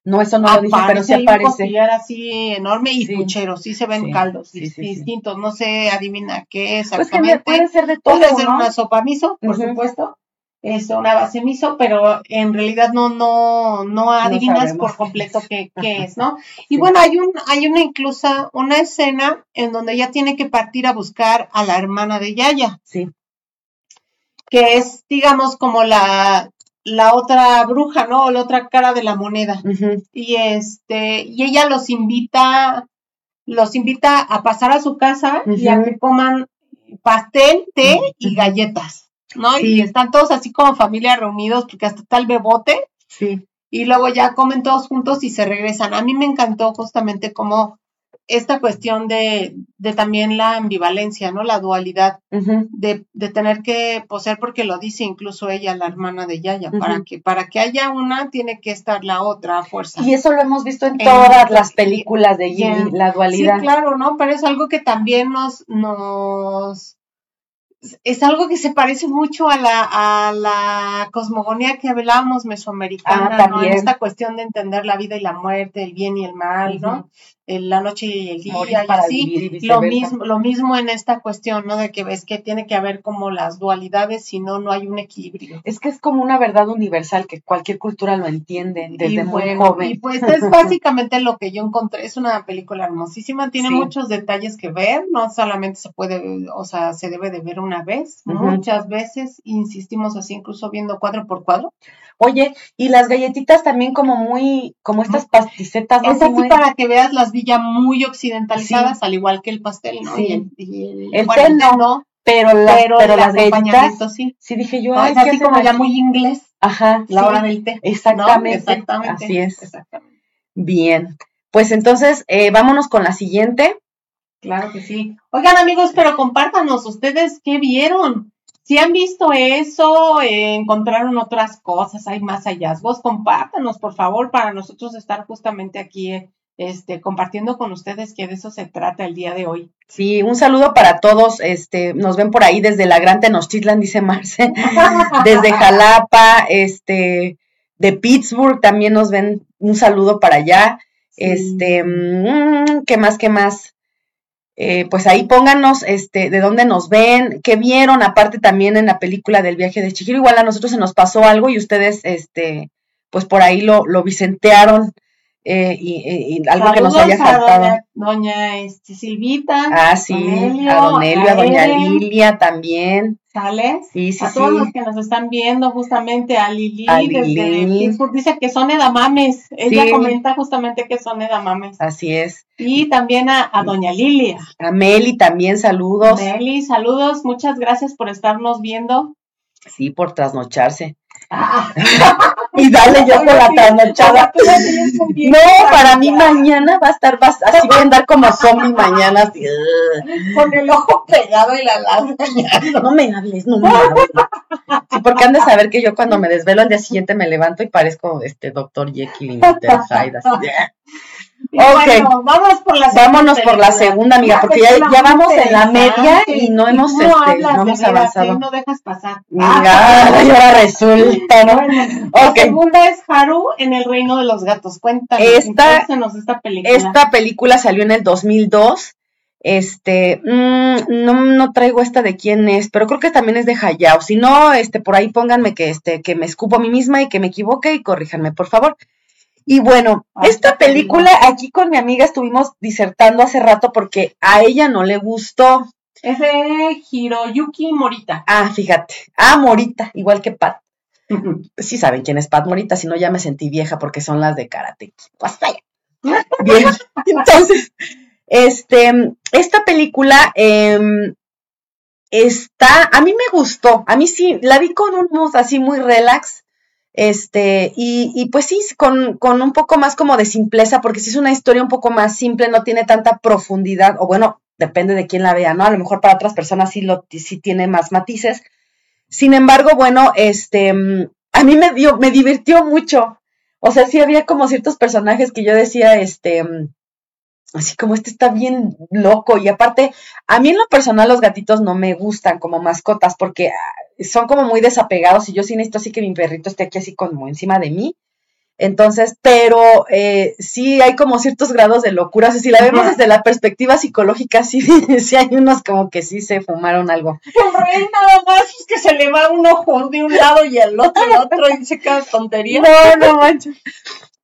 No, eso no lo dije, pero sí aparece. Un costillar así enorme y puchero, sí se ven caldos distintos, no sé, adivina qué exactamente. Pues que puede ser de todo, Puede ser una sopa miso, por supuesto, es una base miso, pero en realidad no, no, no adivinas por completo qué, qué es, ¿no? Y bueno, hay un, hay una inclusa, una escena en donde ella tiene que partir a buscar a la hermana de Yaya. Sí. Que es, digamos, como la, la otra bruja, ¿no? O la otra cara de la moneda. Y este, y ella los invita, los invita a pasar a su casa y a que coman pastel, té y galletas, ¿no? Y están todos así como familia reunidos, porque hasta está el bebote. Sí. Y luego ya comen todos juntos y se regresan. A mí me encantó justamente cómo esta cuestión de, de, también la ambivalencia, ¿no? La dualidad de, de, tener que poseer, porque lo dice incluso ella, la hermana de Yaya, para que para que haya una tiene que estar la otra a fuerza. Y eso lo hemos visto en, todas las películas de Yaya, la dualidad. Sí, claro, ¿no? Pero es algo que también nos, nos es algo que se parece mucho a la, a la cosmogonía que hablábamos mesoamericana, ah, ¿no? En esta cuestión de entender la vida y la muerte, el bien y el mal, ¿no? La noche y el día y así. lo mismo, lo mismo en esta cuestión, ¿no? De que ves que tiene que haber como las dualidades, si no, no hay un equilibrio. Es que es como una verdad universal que cualquier cultura lo entiende desde muy joven. Y pues *laughs* es básicamente lo que yo encontré. Es una película hermosísima, tiene muchos detalles que ver, no solamente se puede, o sea, se debe de ver una vez, muchas veces, insistimos así, incluso viendo cuadro por cuadro. Oye, y las galletitas también como muy, como estas pasticetas. Es así para que veas las villas muy occidentalizadas, al igual que el pastel, ¿no? Sí. el, té no, pero, pero, las galletitas, sí. Sí, dije yo, es así como ya muy inglés. Ajá. La hora del té. Exactamente. Exactamente. Así es. Exactamente. Bien. Pues entonces, eh, vámonos con la siguiente. Claro que sí. Oigan, amigos, pero compártanos, ¿ustedes qué vieron? Si han visto eso, eh, encontraron otras cosas, hay más hallazgos, compártanos, por favor, para nosotros estar justamente aquí eh, este, compartiendo con ustedes que de eso se trata el día de hoy. Sí, un saludo para todos, este, nos ven por ahí desde la Gran Tenochtitlan, dice Marce, *laughs* desde Jalapa, este, de Pittsburgh también nos ven, un saludo para allá, este, mm, ¿qué más, qué más? Eh, pues ahí pónganos este, de dónde nos ven, qué vieron, aparte también en la película del viaje de Chihiro, igual a nosotros se nos pasó algo y ustedes, este, pues por ahí lo, lo vicentearon. Eh, y, algo que nos haya faltado. Doña, este, Silvita. Ah, sí, a Don Elio, a, Doña Lilia también. ¿Sale? Sí, sí, a todos los que nos están viendo, justamente a Lili, desde dice que son edamames. Ella comenta justamente que son edamames. Así es. Y también a, a, Doña Lilia. A Meli también, saludos. Meli, saludos, muchas gracias por estarnos viendo. Sí, por trasnocharse. Ah. *laughs* y dale yo por la trasnochada. No, para mí mañana va a estar así voy a andar como zombie mañana. Con el ojo pegado y la larga. No me hables, no me hables. Sí, porque han de saber que yo cuando me desvelo al día siguiente me levanto y parezco este doctor Jekyll y Mr. Hyde. Así. Ok, vamos por la vámonos por la segunda, amiga, porque ya, ya vamos en la media y no hemos, no este, no hemos avanzado. No dejas pasar. Mira, *laughs* ahora resulta, ¿no? La segunda es Haru en el reino de los gatos. Cuéntanos, esta, esta película. Esta película salió en el 2002. Este, mmm, no, no traigo esta de quién es, pero creo que también es de Hayao. Si no, este, por ahí pónganme que, este, que me escupo a mí misma y que me equivoque y corríjanme, por favor. Y bueno, esta película aquí con mi amiga estuvimos disertando hace rato porque a ella no le gustó. Es de Hiroyuki Morita. Ah, fíjate. Ah, Morita, igual que Pat. sí saben quién es Pat Morita, si no ya me sentí vieja porque son las de karate. Pues *laughs* Bien, entonces, este, esta película em, está, a mí me gustó, a mí sí, la vi con un mood así muy relax, este, y, y pues sí, con, con, un poco más como de simpleza, porque si es una historia un poco más simple, no tiene tanta profundidad, o bueno, depende de quién la vea, ¿no? A lo mejor para otras personas sí, lo, sí tiene más matices. Sin embargo, bueno, este, a mí me dio, me divirtió mucho. O sea, sí había como ciertos personajes que yo decía, este, así como este está bien loco. Y aparte, a mí en lo personal los gatitos no me gustan como mascotas porque ah, son como muy desapegados y yo sí necesito así que mi perrito esté aquí así como encima de mí. Entonces, pero eh, sí hay como ciertos grados de locura. O sea, si la vemos desde la perspectiva psicológica, sí, *laughs* sí hay unos como que sí se fumaron algo. *laughs* Rey nada más es que se le va un ojo de un lado y el otro el otro y dice cada tontería. No, no manches.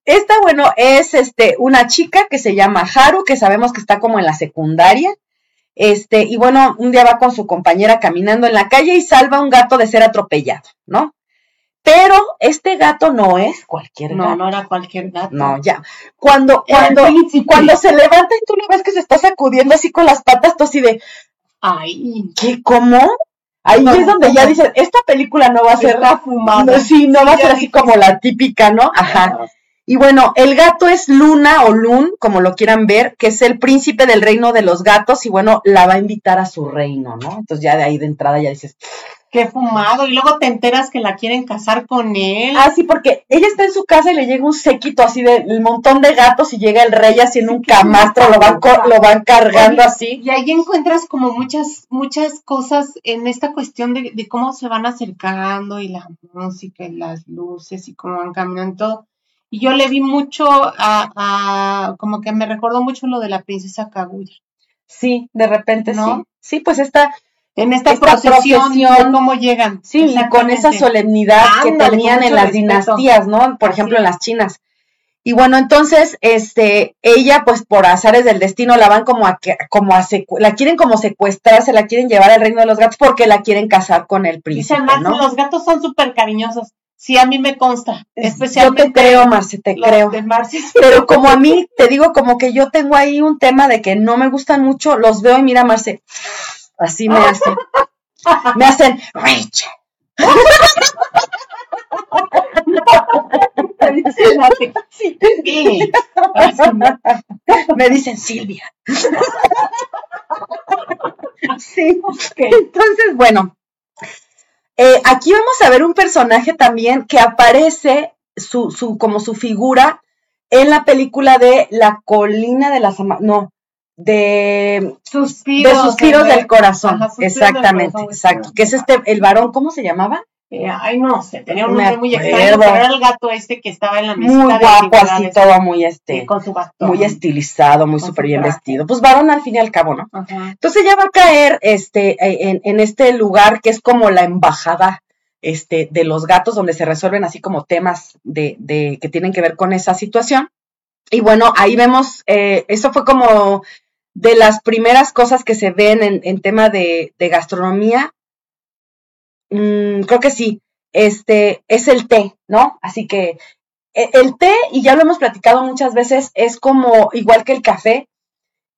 Esta, bueno, es este, una chica que se llama Haru, que sabemos que está como en la secundaria. Este, y bueno, un día va con su compañera caminando en la calle y salva a un gato de ser atropellado, ¿no? Pero este gato no es cualquier gato. No, no era cualquier gato. No, ya. Cuando, cuando, cuando se levanta y tú lo ves que se está sacudiendo así con las patas, tú así de, ay, ¿qué? ¿Cómo? Ahí es donde ya dicen, esta película no va a ser fumada. sí, no va a ser así como la típica, ¿no? Ajá. Y bueno, el gato es Luna o Lun, como lo quieran ver, que es el príncipe del reino de los gatos y bueno, la va a invitar a su reino, ¿no? Entonces ya de ahí de entrada ya dices, qué fumado. Y luego te enteras que la quieren casar con él. Ah, sí, porque ella está en su casa y le llega un séquito así de montón de gatos y llega el rey así en un camastro, lo van, lo van cargando así. Y ahí encuentras como muchas, muchas cosas en esta cuestión de, de cómo se van acercando y la música y las luces y cómo van caminando y todo. Y yo le vi mucho a, como que me recordó mucho lo de la princesa Kaguya. Sí, de repente sí. Sí, pues esta, en esta, procesión, cómo llegan. Sí, con esa solemnidad que tenían en las dinastías, ¿no? Por ejemplo, en las chinas. Y bueno, entonces, este, ella, pues por azares del destino, la van como a, como a la quieren como secuestrar, se la quieren llevar al reino de los gatos porque la quieren casar con el príncipe, Dice ¿no? los gatos son súper cariñosos. Sí, a mí me consta. Especialmente yo te creo, Marce, te creo. *laughs* Pero como a mí, te digo, como que yo tengo ahí un tema de que no me gustan mucho, los veo y mira, Marce, así me hacen. me hacen, Rachel. *laughs* me dicen Silvia. *laughs* sí. Entonces, bueno, eh, aquí vamos a ver un personaje también que aparece su, su, como su figura en la película de La colina de las no, de suspiros, de suspiros del corazón. Exactamente, exacto. Que es este, el varón, ¿cómo se llamaba? Eh, ay, no sé, tenía un nombre muy extraño, pero era el gato este que estaba en la mesa. Muy guapo, así todo muy este, con su bastón. muy estilizado, muy súper bien vestido. Pues varón al fin y al cabo, ¿no? Entonces ya va a caer este, e, en, en, este lugar que es como la embajada este, de los gatos, donde se resuelven así como temas de, de que tienen que ver con esa situación. Y bueno, ahí vemos, eh, eso fue como de las primeras cosas que se ven en, en tema de, de gastronomía Mm, creo que sí, este es el té, ¿no? Así que e, el té, y ya lo hemos platicado muchas veces, es como igual que el café,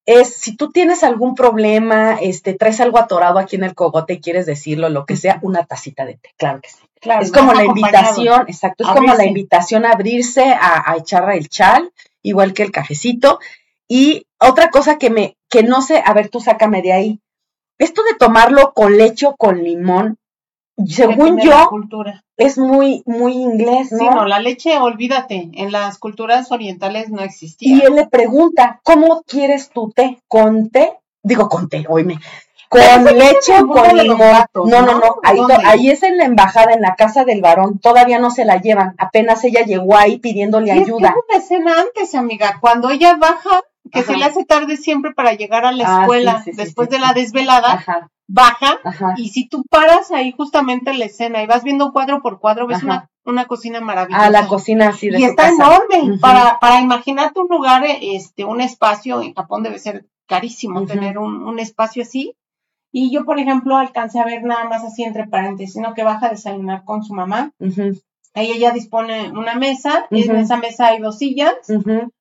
es si tú tienes algún problema, este, traes algo atorado aquí en el cogote y quieres decirlo, lo que sea, una tacita de té, claro que sí. Claro, es como la invitación, exacto, es como la invitación a abrirse, a, a echar el chal, igual que el cafecito. Y otra cosa que me, que no sé, a ver, tú sácame de ahí. Esto de tomarlo con leche o con limón, según yo, es muy, muy inglés, ¿no? Sí, no, la leche, olvídate, en las culturas orientales no existía. Y él le pregunta, ¿cómo quieres tu té? ¿Con té? Digo, con té, oíme. ¿Con leche o con limón? no, no, no, ahí, ahí, es en la embajada, en la casa del varón, todavía no se la llevan, apenas ella llegó ahí pidiéndole ayuda. Es una escena antes, amiga, cuando ella baja, que se le hace tarde siempre para llegar a la ah, escuela, después de la desvelada, Ajá baja y si tú paras ahí justamente en la escena y vas viendo cuadro por cuadro, ves una, una, cocina maravillosa. Ah, la cocina así de Y está enorme. Para, para imaginarte un lugar, este, un espacio, en Japón debe ser carísimo tener un, un, espacio así. Y yo, por ejemplo, alcancé a ver nada más así entre paréntesis, sino que baja a desayunar con su mamá. Ahí ella dispone una mesa, en esa mesa hay dos sillas,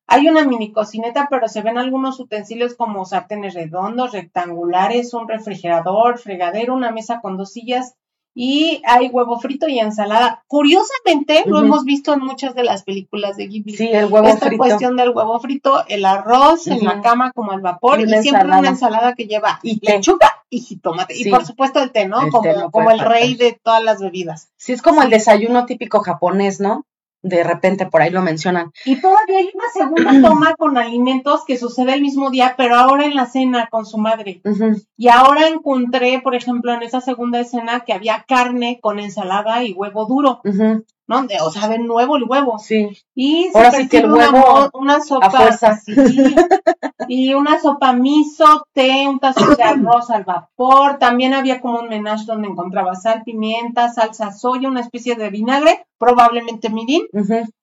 hay una mini cocineta, pero se ven algunos utensilios como sartenes redondos, rectangulares, un refrigerador, fregadero, una mesa con dos sillas y hay huevo frito y ensalada. Curiosamente, lo hemos visto en muchas de las películas de Ghibli. Sí, el huevo Esta cuestión del huevo frito, el arroz en la cama como al vapor y, siempre una ensalada que lleva y lechuga y jitomate. Y por supuesto el té, ¿no? como, como el rey de todas las bebidas. Sí, es como el desayuno típico japonés, ¿no? De repente por ahí lo mencionan. Y todavía hay una segunda *clears throat* toma con alimentos que sucede el mismo día, pero ahora en la cena con su madre. Y ahora encontré, por ejemplo, en esa segunda escena que había carne con ensalada y huevo duro. ¿No? o sea, de nuevo el huevo. Sí. Y se Ahora sí que el huevo una, sopa así, y una sopa miso, té, un tazón de arroz al vapor. También había como un menage donde encontraba sal, pimienta, salsa soya, una especie de vinagre, probablemente mirin.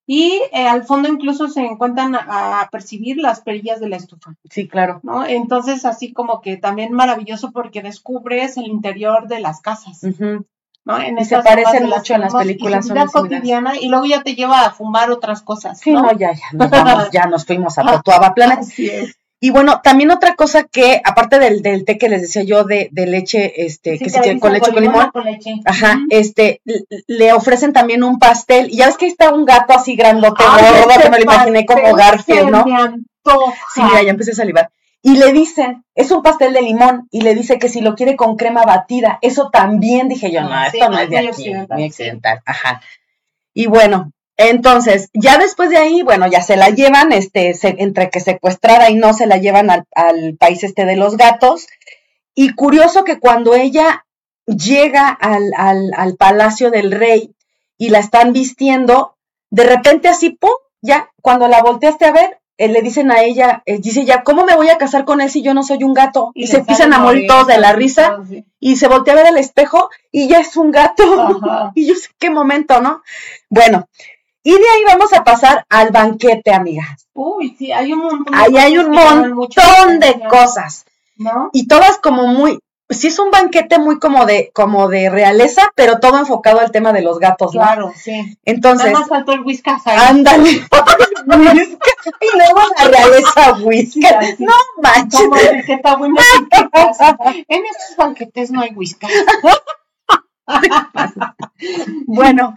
Y eh, al fondo incluso se encuentran a, percibir las perillas de la estufa. Sí, claro. ¿no? Entonces, así como que también maravilloso porque descubres el interior de las casas. ¿No? En y se parecen mucho en las películas. Y cotidiana y luego ya te lleva a fumar otras cosas. Sí, no, ya, ya, nos vamos, ya nos fuimos a *laughs* Totuaba Planet. Así es. Y bueno, también otra cosa que, aparte del, del té que les decía yo de, de leche, este, que se tiene con leche con limón, con leche. ajá, este, le ofrecen también un pastel, y ya ves que está un gato así grandote, gordo, que me lo imaginé como Garfield, ¿no? Sí, mira, ya empecé a salivar y le dicen, es un pastel de limón, y le dice que si lo quiere con crema batida, eso también dije yo, no, esto no, es de aquí, muy occidental, ajá. Y bueno, entonces, ya después de ahí, bueno, ya se la llevan, este, entre que secuestrada y no se la llevan al, al, país este de los gatos. Y curioso que cuando ella llega al, al, al palacio del rey y la están vistiendo, de repente así, ¡pum! Ya, cuando la volteaste a ver, eh, le dicen a ella, eh, dice ya, ¿cómo me voy a casar con él si yo no soy un gato? Y, se empiezan a morir todos de la risa y se voltea a ver el espejo y ya es un gato. *laughs* y yo sé qué momento, ¿no? Bueno, y de ahí vamos a pasar al banquete, amigas. Uy, sí, hay un montón. Ahí hay un montón de cosas. ¿No? Y todas como muy, sí es un banquete muy como de, como de realeza, pero todo enfocado al tema de los gatos, ¿no? Claro, sí. Entonces. Nada más faltó el whiskas ahí. Ándale. *laughs* y luego la realeza *laughs* whiskas. no manches. Como etiqueta buena En estos banquetes no hay whiskas. bueno,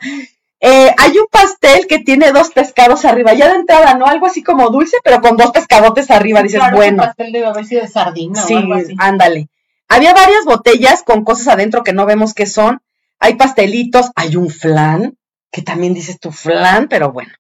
eh, hay un pastel que tiene dos pescados arriba, ya de entrada, ¿no? Algo así como dulce, pero con dos pescadotes arriba, dices, bueno. El pastel debe haber sido de sardina sí, o algo así. ándale. Había varias botellas con cosas adentro que no vemos qué son. Hay pastelitos, hay un flan, que también dices tu flan, pero bueno.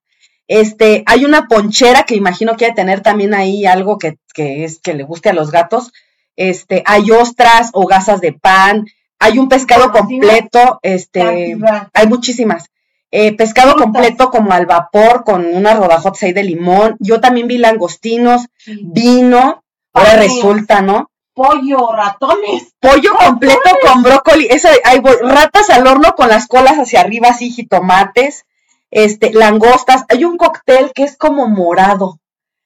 Este, hay una ponchera que imagino que hay tener también ahí algo que, que, es que le guste a los gatos. Este, hay ostras o gasas de pan, hay un pescado completo, este, hay muchísimas. Eh, pescado completo como al vapor con unas rodajotas ahí de limón. Yo también vi langostinos, vino, ahora resulta, ¿no? pollo, ratones. Pollo completo con brócoli, eso hay ratas al horno con las colas hacia arriba, así jitomates, este, langostas, hay un cóctel que es como morado,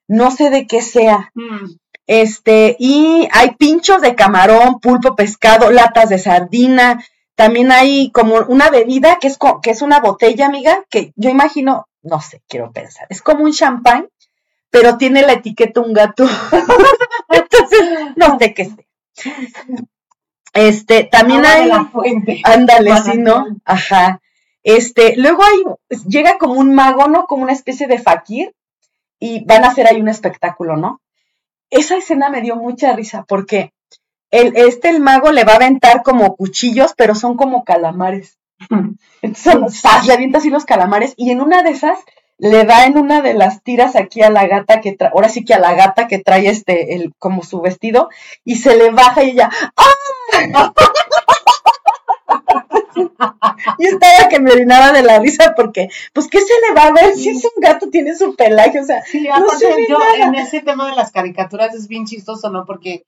no sé de qué sea. Mm. Este, y hay pinchos de camarón, pulpo, pescado, latas de sardina, también hay como una bebida que es, que es una botella, amiga, que yo imagino, no sé, quiero pensar, es como un champán, pero tiene la etiqueta un gato. *laughs* Entonces, no sé qué sé. Este, también hay. Ándale, sí, ¿no? Ajá. Este, luego hay, llega como un mago, ¿no? Como una especie de fakir, y van a hacer ahí un espectáculo, ¿no? Esa escena me dio mucha risa porque el, este, el mago le va a aventar como cuchillos, pero son como calamares. *laughs* Entonces, le avienta así los calamares, y en una de esas le da en una de las tiras aquí a la gata que trae, ahora sí que a la gata que trae este, el, como su vestido, y se le baja y ella, ¡ah! *laughs* y estaba que me orinaba de la risa porque, pues, ¿qué se le va a ver si es un gato, tiene su pelaje? O sea, sí, no yo en ese tema de las caricaturas es bien chistoso, ¿no? Porque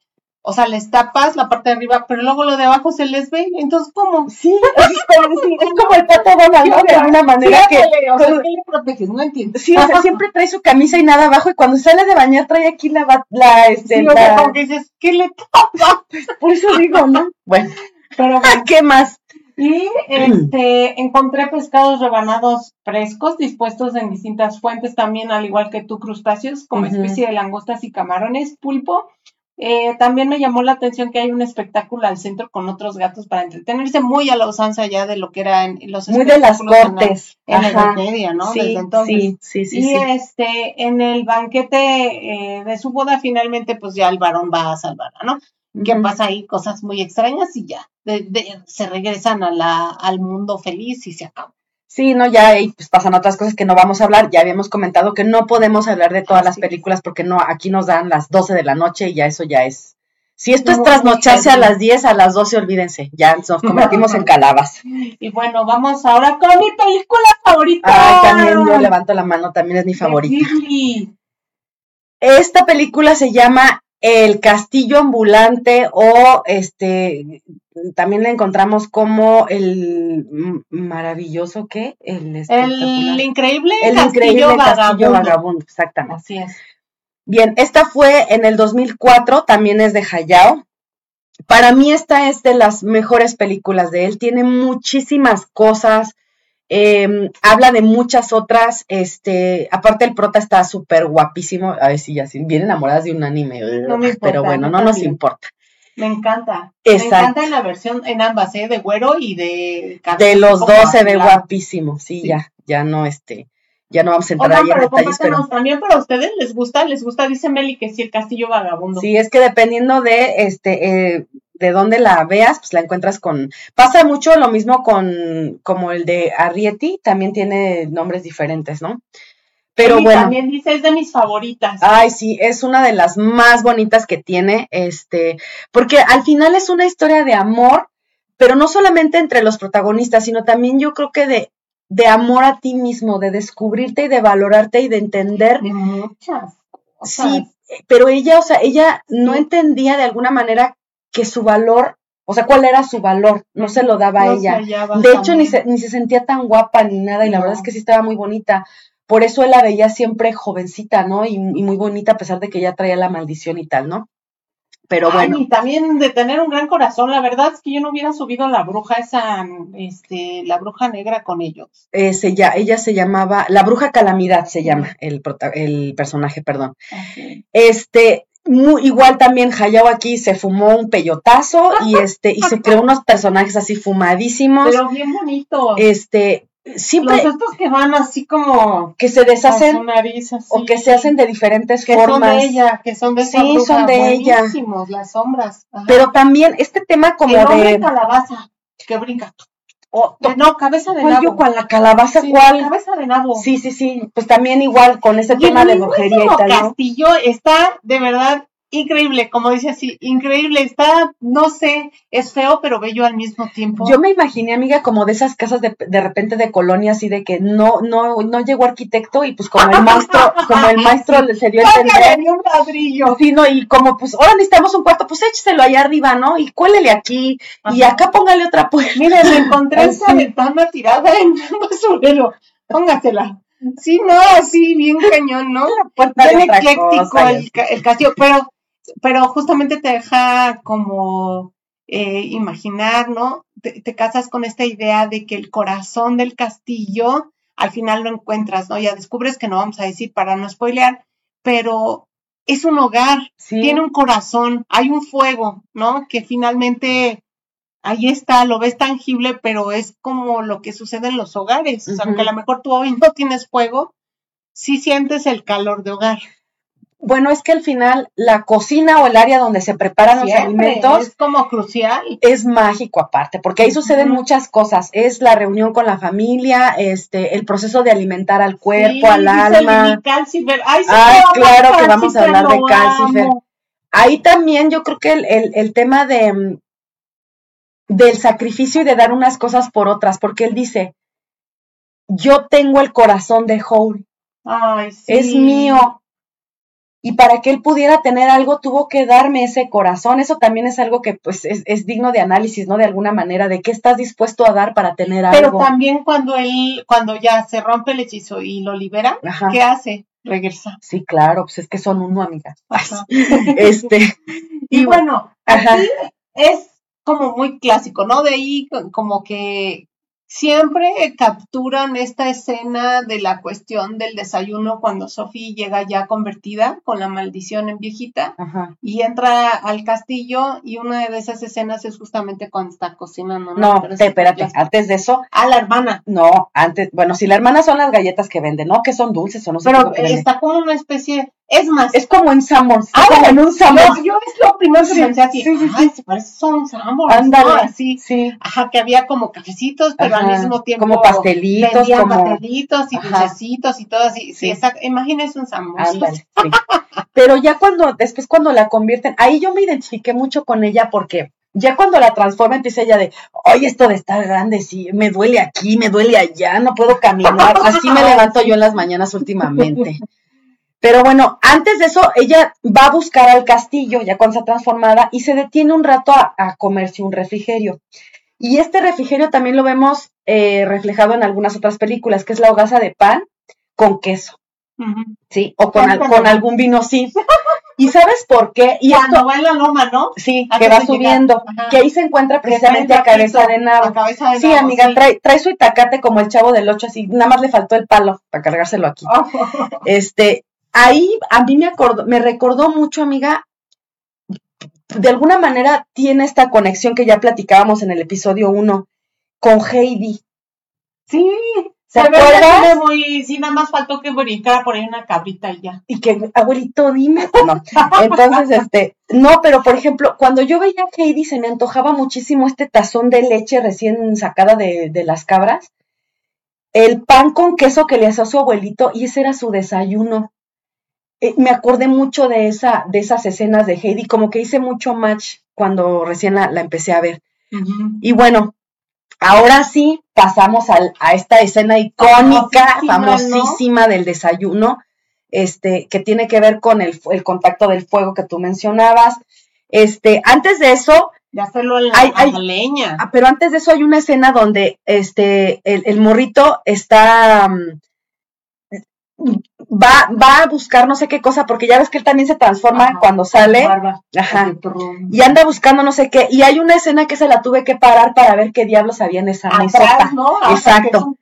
o sea, les tapas la parte de arriba, pero luego lo de abajo se les ve. Entonces, ¿cómo? Sí, es como, es como el pato Donald, ¿no? De alguna manera que. o sea, ¿qué le proteges? No entiendo. Sí, o sea, siempre trae su camisa y nada abajo, y cuando sale de bañar trae aquí la. la, este, sí, o sea, como que dices, ¿qué le tapa? Por eso digo, ¿no? Bueno, pero *laughs* ¿qué más? Y este, *clears throat* encontré pescados rebanados frescos, dispuestos en distintas fuentes, también al igual que tú, crustáceos, como especie de langostas y camarones, pulpo, eh, también me llamó la atención que hay un espectáculo al centro con otros gatos para entretenerse, muy a la usanza ya de lo que eran los Muy de las cortes. En, la media, ¿no? Desde entonces. Sí, sí, y este, en el banquete eh, de su boda, finalmente, pues ya el varón va a salvarla, ¿no? ¿Qué pasa ahí? Cosas muy extrañas y ya, se regresan a la, al mundo feliz y se acabó. Sí, no, ya ahí pues pasan otras cosas que no vamos a hablar. Ya habíamos comentado que no podemos hablar de todas las películas porque no, aquí nos dan las 12 de la noche y ya eso ya es. Si esto es trasnocharse a las 10, a las 12, olvídense, ya nos convertimos en calabas. *laughs* Y bueno, vamos ahora con mi película favorita. Ah, también yo levanto la mano, también es mi favorita. Esta película se llama el castillo ambulante o este también le encontramos como el maravilloso qué el el increíble el castillo increíble castillo vagabundo. exactamente. Así es. Bien esta fue en el 2004 también es de Hayao. Para mí esta es de las mejores películas de él tiene muchísimas cosas Em, habla de muchas otras, este, aparte el prota está súper guapísimo, a ver si ya bien enamoradas de un anime, pero bueno, no nos importa. Me encanta. Me encanta en la versión, en ambas, ¿eh? de güero y de... De los dos se ve guapísimo, sí, ya, ya no, este, ya no vamos a entrar ahí en detalles, pero... También para ustedes les gusta, les gusta, dice Meli, que sí, el castillo vagabundo. Sí, es que dependiendo de, este, eh, de dónde la veas, pues la encuentras con... Pasa mucho lo mismo con como el de Arrietty, también tiene nombres diferentes, ¿no? Pero bueno. También dice es de mis favoritas. Ay, sí, es una de las más bonitas que tiene, este, porque al final es una historia de amor, pero no solamente entre los protagonistas, sino también yo creo que de, de amor a ti mismo, de descubrirte y de valorarte y de entender. De muchas Sí, pero ella, o sea, ella no entendía de alguna manera que su valor, o sea, cuál era su valor, no se lo daba a ella. De hecho, ni se, ni se sentía tan guapa ni nada, y la verdad es que sí estaba muy bonita. Por eso él la veía siempre jovencita, ¿no? Y, muy bonita, a pesar de que ella traía la maldición y tal, ¿no? Pero bueno. Y también de tener un gran corazón, la verdad es que yo no hubiera subido la bruja esa, este, la bruja negra con ellos. Eh, ya, ella se llamaba, la bruja calamidad se llama el, el personaje, perdón. Este, igual también Hayao aquí se fumó un peyotazo y este y se creó unos personajes así fumadísimos. Pero bien bonitos. Este siempre los estos que van así como que se deshacen o que se hacen de diferentes que formas. Son de ella, que son de sí, son de ella. Las sombras. Pero también este tema como de calabaza que brinca. No, cabeza de nabo. con la calabaza cuál? Cabeza de nabo. Sí, sí, sí. Pues también igual con ese tema de brujería y tal. castillo está de verdad increíble, como dice así, increíble, está, no sé, es feo pero bello al mismo tiempo. Yo me imaginé, amiga, como de esas casas de, de repente de colonia, así de que no, no, no llegó arquitecto y pues como el maestro, *laughs* como el maestro le se dio a entender. un ladrillo. Sí, no, y como pues ahora necesitamos un cuarto, pues écheselo allá arriba, ¿no? Y cuélele aquí, y acá póngale otra puerta. Mire, me encontré esta ventana tirada en un basurero, póngasela. Sí, no, así, bien cañón, ¿no? Bien ecléctico el, el castillo, pero pero justamente te deja como eh, imaginar, ¿no? Te, casas con esta idea de que el corazón del castillo al final lo encuentras, ¿no? Ya descubres que no vamos a decir para no spoilear, pero es un hogar, tiene un corazón, hay un fuego, ¿no? Que finalmente ahí está, lo ves tangible, pero es como lo que sucede en los hogares. O sea, aunque a lo mejor tú hoy no tienes fuego, sí sientes el calor de hogar. Bueno, es que al final la cocina o el área donde se preparan los alimentos es como crucial. Es mágico aparte, porque ahí suceden muchas cosas. Es la reunión con la familia, este, el proceso de alimentar al cuerpo, al alma. Ay, claro que vamos a hablar de calcifer. Ahí también yo creo que el, el, el tema de mm, del sacrificio y de dar unas cosas por otras, porque él dice, yo tengo el corazón de Howl. Ay, sí. Es mío y para que él pudiera tener algo tuvo que darme ese corazón. Eso también es algo que pues es, digno de análisis, ¿no? De alguna manera, de qué estás dispuesto a dar para tener algo. Pero también cuando él, cuando ya se rompe el hechizo y lo libera, ¿qué hace? Regresa. Sí, claro, pues es que son uno, amiga. *laughs* este. Y, bueno, así es como muy clásico, ¿no? De ahí como que Siempre capturan esta escena de la cuestión del desayuno cuando Sophie llega ya convertida con la maldición en viejita y entra al castillo y una de esas escenas es justamente cuando está cocinando. No, no espérate, antes de eso. A la hermana. No, antes, bueno, si la hermana son las galletas que vende, ¿no? Que son dulces o no sé. Pero está como una especie es más. Es como en Sambors. Ah, como en un Sambors. Yo, es lo primero que pensé así. Sí, sí, Ay, se parece a un. Ándale. Así. Sí. Ajá, que había como cafecitos, pero al mismo tiempo. Como pastelitos. Como pastelitos y dulcecitos y todo así. Sí, exacto. Imagínese un Sambors. Ándale, sí. pero ya cuando, después cuando la convierten, ahí yo me identifiqué mucho con ella porque ya cuando la transforma empieza ella de, oye, esto de estar grande, sí, me duele aquí, me duele allá, no puedo caminar. Así me *laughs* levanto yo en las mañanas últimamente. Pero bueno, antes de eso, ella va a buscar al castillo, ya cuando está transformada, y se detiene un rato a, comerse un refrigerio. Y este refrigerio también lo vemos eh, reflejado en algunas otras películas, que es la hogaza de pan con queso. Sí, o con, con algún vino, sí. *laughs* ¿Y sabes por qué? Y Cuando va en la loma, ¿no? Sí, que va subiendo. Que ahí se encuentra precisamente a cabeza de nabo. sí, amiga, Trae, trae su itacate como el chavo del ocho, así, nada más le faltó el palo para cargárselo aquí. *laughs* Este, ahí a mí me, acordó, me recordó mucho, amiga, de alguna manera tiene esta conexión que ya platicábamos en el episodio 1 con Heidi. Sí, ¿Se acuerdas? Muy, sí, nada más faltó que brincara por ahí una cabrita y ya. Y que, abuelito, dime. No. Entonces, este, no, pero por ejemplo, cuando yo veía a Heidi se me antojaba muchísimo este tazón de leche recién sacada de, de las cabras, el pan con queso que le hacía su abuelito y ese era su desayuno. Eh, me acordé mucho de, esa, de esas escenas de Heidi, como que hice mucho match cuando recién la, empecé a ver. Y bueno, ahora sí pasamos a esta escena icónica, famosísima del desayuno, este, que tiene que ver con el, contacto del fuego que tú mencionabas. Este, antes de eso, de hacerlo en la, leña. Ah, pero antes de eso hay una escena donde este el, morrito está mm, va, va a buscar no sé qué cosa, porque ya ves que él también se transforma cuando sale. Ajá. Y anda buscando no sé qué. Y hay una escena que se la tuve que parar para ver qué diablos había en esa mesota. ¿no? Exacto.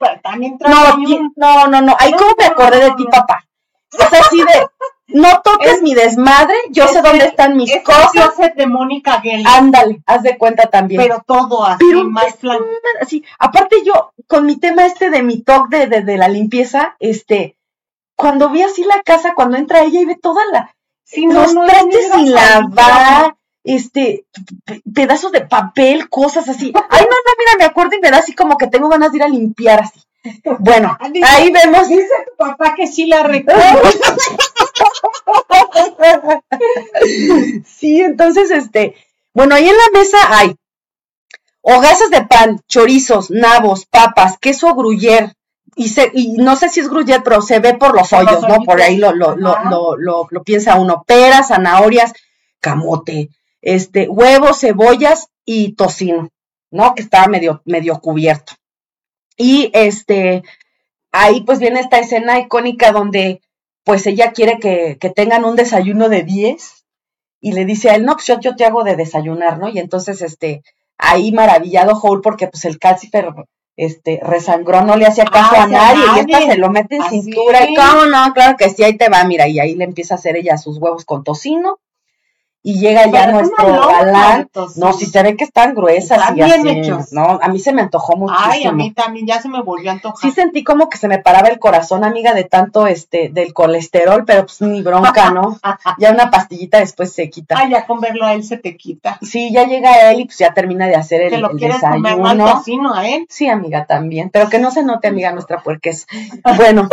no, no, no, Ahí como me acordé de ti, papá. Es así de, no toques mi desmadre, yo sé dónde están mis cosas. de Mónica Ándale, haz de cuenta también. Pero todo así, más Así, aparte yo, con mi tema este de mi toque de, de la limpieza, este, cuando vi así la casa, cuando entra ella y ve toda la, sí, los no, trastes sin lavar, este, pedazos de papel, cosas así. Ay, no, no, mira, me acuerdo y me da así como que tengo ganas de ir a limpiar así. *laughs* Bueno, ahí vemos. Dice tu papá que sí la recuerda. *laughs* sí, entonces, este, bueno, ahí en la mesa hay hogazas de pan, chorizos, nabos, papas, queso gruyer, y, se, y no sé si es gruyere, pero se ve por los hoyos, ¿no? Por ahí lo, lo, lo, lo, lo piensa uno. Peras, zanahorias, camote, este, huevos, cebollas y tocino, ¿no? Que estaba medio, medio cubierto. Y este, ahí pues viene esta escena icónica donde pues ella quiere que, que tengan un desayuno de 10 y le dice a él, no, pues yo, yo te hago de desayunar, ¿no? Y entonces, este, ahí maravillado Hole porque pues el calcifer este, resangró, no le hacía caso a nadie, y esta se lo mete en cintura, y cómo no, claro que sí, ahí te va, mira, y ahí le empieza a hacer ella sus huevos con tocino, y llega ya nuestro galán. No, si se ve que están gruesas y así. No, a mí se me antojó muchísimo. Ay, a mí también ya se me volvió a antojar. Sí sentí como que se me paraba el corazón, amiga, de tanto este del colesterol, pero pues ni bronca, ¿no? *laughs* ya una pastillita después se quita. Ay, ya con verlo a él se te quita. Sí, ya llega él y pues ya termina de hacer el, ¿Te lo quieres desayuno. Comer tocino a él? Sí, amiga, también, pero que no se note, amiga, nuestra es Bueno.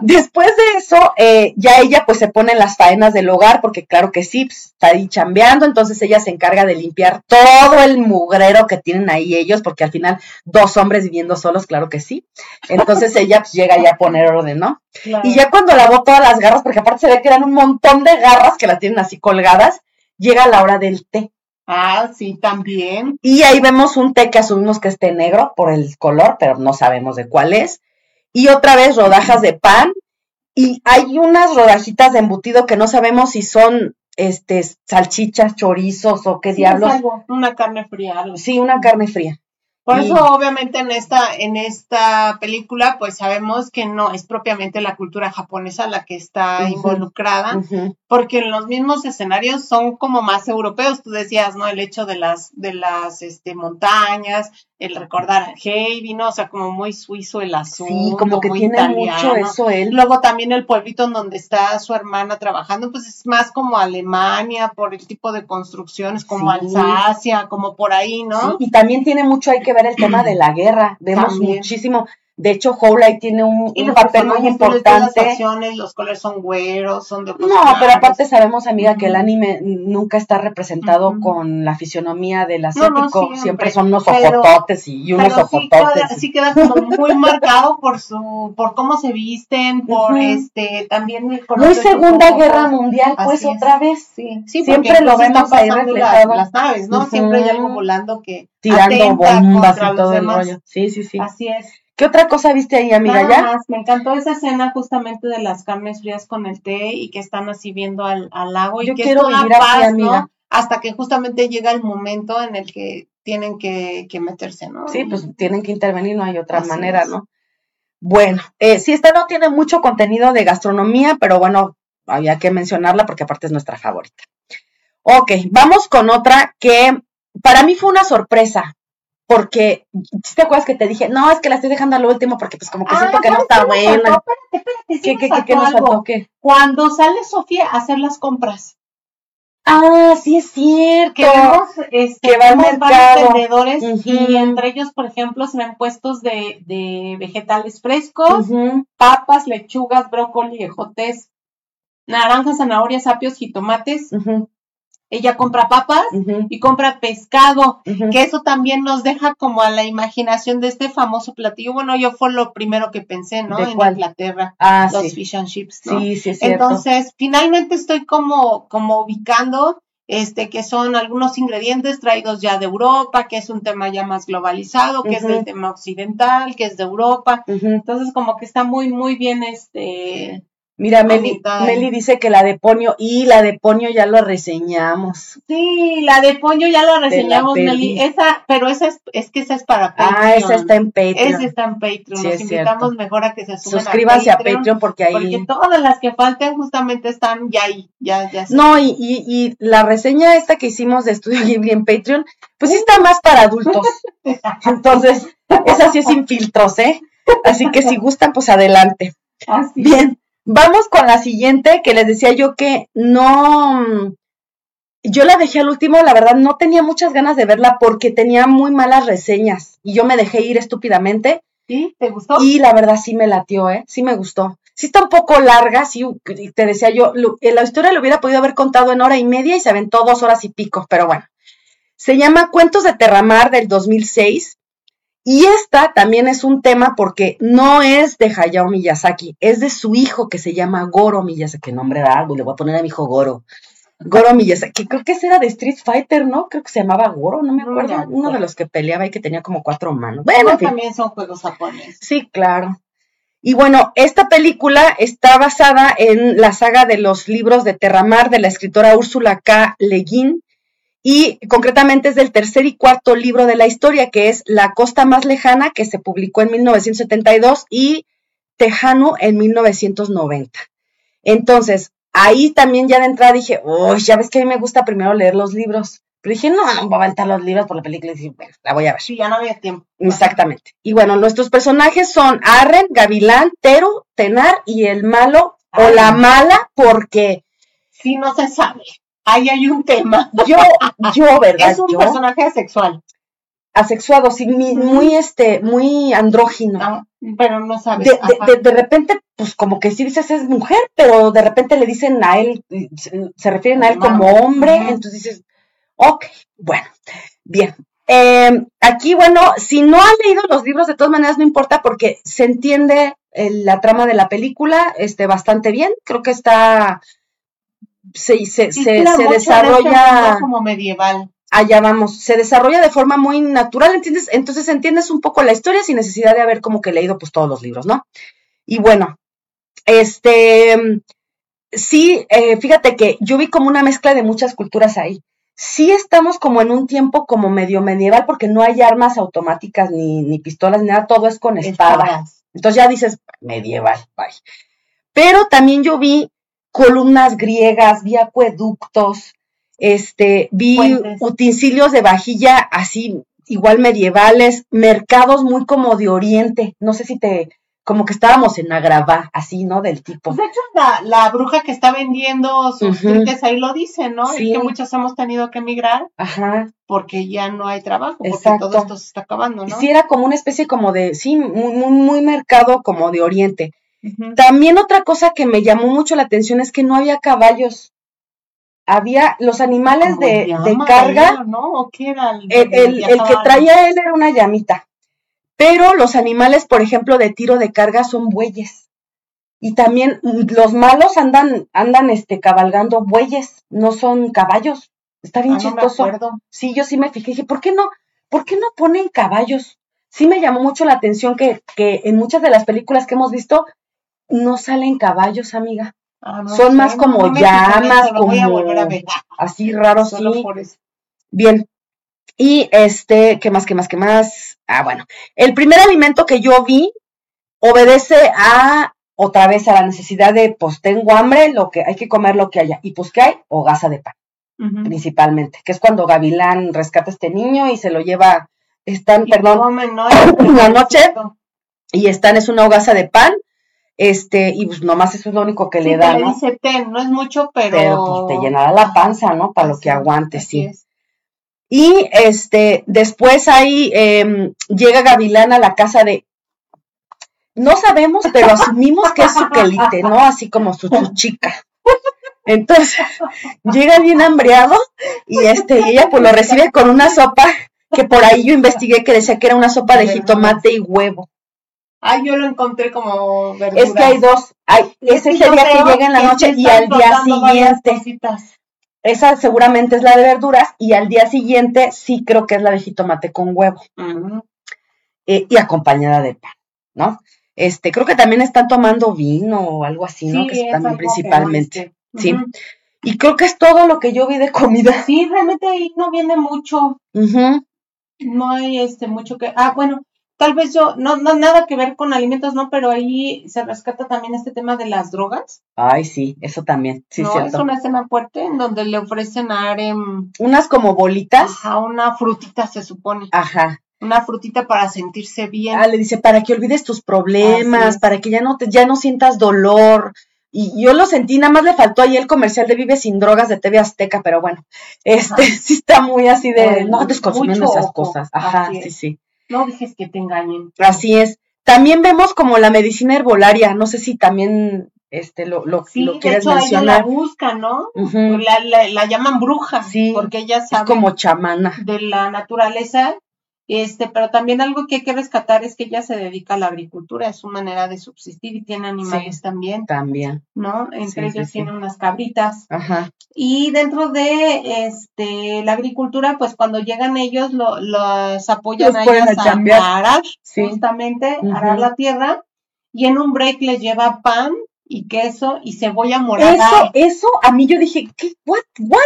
Después de eso, eh, ya ella pues se pone en las faenas del hogar, porque claro que sí, pues, está ahí chambeando, entonces ella se encarga de limpiar todo el mugrero que tienen ahí ellos, porque al final dos hombres viviendo solos, claro que sí. Entonces *laughs* ella pues llega ya a poner orden, ¿no? Y ya cuando lavó todas las garras, porque aparte se ve que eran un montón de garras que las tienen así colgadas, llega la hora del té. Ah, sí, también. Y ahí vemos un té que asumimos que es té negro por el color, pero no sabemos de cuál es. Y otra vez rodajas de pan. Y hay unas rodajitas de embutido que no sabemos si son este salchichas, chorizos o qué diablos. una carne fría. Sí, una carne fría. Por eso, obviamente, en esta, en esta película, pues sabemos que no es propiamente la cultura japonesa la que está involucrada, porque en los mismos escenarios son como más europeos. Tú decías, ¿no? El hecho de las, de las este, montañas, el recordar a Heidi, ¿no? O sea, como muy suizo el asunto. Sí, como que tiene mucho eso él. Luego también el pueblito en donde está su hermana trabajando, pues es más como Alemania, por el tipo de construcciones, como Alsacia, como por ahí, ¿no? y también tiene mucho, hay que ver el tema de la guerra. Vemos muchísimo de hecho, Howlite tiene un, papel muy importante. los colores son güeros, son de No, pero aparte sabemos, amiga, que el anime nunca está representado con la fisionomía del asiático. siempre. son unos ojototes y, unos ojototes. Sí queda, como muy *laughs* marcado por su, por cómo se visten, por este, también el Muy Segunda Guerra Mundial, pues otra vez. Sí, siempre lo vemos ahí reflejado. Las, naves, ¿no? Siempre hay algo volando que tirando bombas y todo el rollo. Sí, sí, sí. Así es. ¿Qué otra cosa viste ahí, amiga? ¿Ya? me encantó esa escena justamente de las carnes frías con el té y que están así viendo al, lago. Yo y que quiero vivir así, amiga. Hasta que justamente llega el momento en el que tienen que, meterse, ¿no? Sí, pues tienen que intervenir, no hay otra manera, ¿no? Bueno, eh, sí, esta no tiene mucho contenido de gastronomía, pero bueno, había que mencionarla porque aparte es nuestra favorita. Ok, vamos con otra que para mí fue una sorpresa porque, ¿te acuerdas que te dije? No, es que la estoy dejando al último porque pues como que siento que no está buena. espérate, espérate, ¿Qué, qué, qué, nos faltó? ¿Qué? Cuando sale Sofía a hacer las compras. Ah, sí es cierto. Que vemos, este, que va al varios vendedores y entre ellos, por ejemplo, se ven puestos de, de vegetales frescos, papas, lechugas, brócoli, ejotes, naranjas, zanahorias, apios, jitomates, ella compra papas y compra pescado, que eso también nos deja como a la imaginación de este famoso platillo. Bueno, yo fue lo primero que pensé, ¿no? en Inglaterra, ah, los fish and chips, ¿no? Sí, sí, Entonces, finalmente estoy como, como ubicando este, que son algunos ingredientes traídos ya de Europa, que es un tema ya más globalizado, que es el tema occidental, que es de Europa. Entonces, como que está muy, muy bien, este, Mira, Meli, Meli, dice que la de Ponio, y la de Ponio ya lo reseñamos. Sí, la de Ponio ya lo reseñamos, Meli. Esa, pero esa es, es que esa es para Patreon. Ah, esa está en Patreon. Esa está en Patreon. Nos invitamos mejor a que se suban Suscríbanse a Patreon, porque ahí. Porque todas las que falten justamente están ya ahí, ya, ya. No, y, y, y, la reseña esta que hicimos de Estudio Ghibli en Patreon, pues sí está más para adultos. *laughs* Entonces, esa sí es sin filtros, ¿eh? Así que si gustan, pues adelante. Así. Bien. Vamos con la siguiente, que les decía yo que no, yo la dejé al último, la verdad no tenía muchas ganas de verla porque tenía muy malas reseñas y yo me dejé ir estúpidamente. ¿Sí? ¿Te gustó? Y la verdad sí me latió, ¿eh? Sí me gustó. Sí está un poco larga, sí, te decía yo, la historia lo hubiera podido haber contado en hora y media y se aventó dos horas y pico, pero bueno. Se llama Cuentos de Terramar del 2006 y esta también es un tema porque no es de Hayao Miyazaki, es de su hijo que se llama Goro Miyazaki, nombre de algo, le voy a poner a mi hijo Goro. Goro Miyazaki, creo que ese era de Street Fighter, ¿no? Creo que se llamaba Goro, no me acuerdo. Uno de los que peleaba y que tenía como cuatro manos. Bueno, también son juegos japoneses. Sí, claro. Y bueno, esta película está basada en la saga de los libros de Terramar de la escritora Úrsula K. Le Guin, y concretamente es del tercer y cuarto libro de la historia, que es La costa más lejana, que se publicó en 1972, y Tejano en 1990. Entonces, ahí también ya de entrada dije, uy, ya ves que a mí me gusta primero leer los libros. Pero dije, no, no voy a aventar los libros por la película y dije, bueno, la voy a ver. Sí, ya no había tiempo. Exactamente. Y bueno, nuestros personajes son Arren, Gavilán, Teru, Tenar y el malo o la mala, porque... Sí, no se sabe ahí hay un tema. Yo, yo, ¿verdad? Es un personaje sexual. asexuado, sí, muy, este, muy andrógino. Pero no sabes. De, repente, pues como que sí dices es mujer, pero de repente le dicen a él, se, refieren a él como hombre, entonces dices, ok, bueno, bien. Em, aquí, bueno, si no han leído los libros, de todas maneras no importa porque se entiende la trama de la película este, bastante bien. Creo que está. Se, se, se, desarrolla. Como medieval. Allá vamos, se desarrolla de forma muy natural, ¿entiendes? Entonces entiendes un poco la historia sin necesidad de haber como que leído pues todos los libros, ¿no? Y bueno, este, sí, eh, fíjate que yo vi como una mezcla de muchas culturas ahí. Sí estamos como en un tiempo como medio medieval porque no hay armas automáticas ni, ni pistolas ni nada, todo es con espadas. Entonces ya dices, medieval, bye. Pero también yo vi columnas griegas, vi acueductos, este, vi utensilios de vajilla así, igual medievales, mercados muy como de oriente, no sé si te, como que estábamos en Agrava, así, ¿no? Del tipo. Pues de hecho, la, la bruja que está vendiendo sus triques ahí lo dice, ¿no? Sí. que muchos hemos tenido que emigrar Ajá. porque ya no hay trabajo, porque todo esto se está acabando, ¿no? Sí, era como una especie como de, sí, muy, muy, muy mercado como de oriente. También otra cosa que me llamó mucho la atención es que no había caballos. Había los animales de, de, carga. ¿no? ¿O qué era el, el, el que traía él era una llamita. Pero los animales, por ejemplo, de tiro de carga son bueyes. Y también los malos andan, andan este, cabalgando bueyes, no son caballos. Está bien ah, chistoso. sí, yo sí me fijé, dije, ¿por qué no? ¿Por qué no ponen caballos? Sí me llamó mucho la atención que, que en muchas de las películas que hemos visto no salen caballos, amiga. Ah, son más como llamas, como así raros, sí. Bien, y este, ¿qué más, qué más, qué más? Ah, bueno, el primer alimento que yo vi obedece a otra vez a la necesidad de, pues tengo hambre, lo que hay que comer lo que haya. Y pues, ¿qué hay? Hogaza de pan, principalmente, que es cuando Gavilán rescata a este niño y se lo lleva, están, perdón, una *coughs* noche, y están, es una hogaza de pan, este, y pues nomás eso es lo único que le da, ¿no? dice ten, no es mucho, pero... Pero pues te llenará la panza, ¿no? Para lo que aguantes, sí. Y este, después ahí em, llega Gavilán a la casa de, no sabemos, pero asumimos que es su quelite, ¿no? Así como su, chica. Entonces, llega bien hambreado y este, ella pues lo recibe con una sopa que por ahí yo investigué que decía que era una sopa de jitomate y huevo. Ay, yo lo encontré como verdura. Es que hay dos. Hay, ese es el día que llega en la noche y al día siguiente. Esa seguramente es la de verduras y al día siguiente sí creo que es la de jitomate con huevo. Eh, y acompañada de pan, ¿no? Este, creo que también están tomando vino o algo así, ¿no? Que es también principalmente. Sí. Y creo que es todo lo que yo vi de comida. Sí, realmente ahí no viene mucho. No hay este mucho que. Ah, bueno, tal vez yo, no, no, nada que ver con alimentos, no, pero ahí se rescata también este tema de las drogas. Ay, sí, eso también, sí, no, es una escena fuerte en donde le ofrecen a Arem... Unas como bolitas. Ajá, una frutita se supone. Ajá. Una frutita para sentirse bien. Ah, le dice, para que olvides tus problemas, para que ya no, te, ya no sientas dolor. Y yo lo sentí, nada más le faltó ahí el comercial de Vive sin drogas de TV Azteca, pero bueno, este *laughs* sí está muy así de, no te consumiendo esas cosas. Ajá, sí, sí. No dejes que te engañen. Así es. También vemos como la medicina herbolaria, no sé si también este lo, lo, sí, lo quieres de hecho, mencionar. Ella la busca, ¿no? la, la, la, llaman bruja, sí, porque ella sabe es como chamana de la naturaleza este, pero también algo que hay que rescatar es que ella se dedica a la agricultura, es su manera de subsistir y tiene animales también. También. ¿No? Entre ellos tiene unas cabritas. Ajá. Y dentro de este la agricultura, pues cuando llegan ellos lo, los apoyan a ellas a, arar, justamente, arar la tierra, y en un break les lleva pan y queso y cebolla morada. Eso, eso, a mí yo dije, ¿qué? ¿What? ¿What?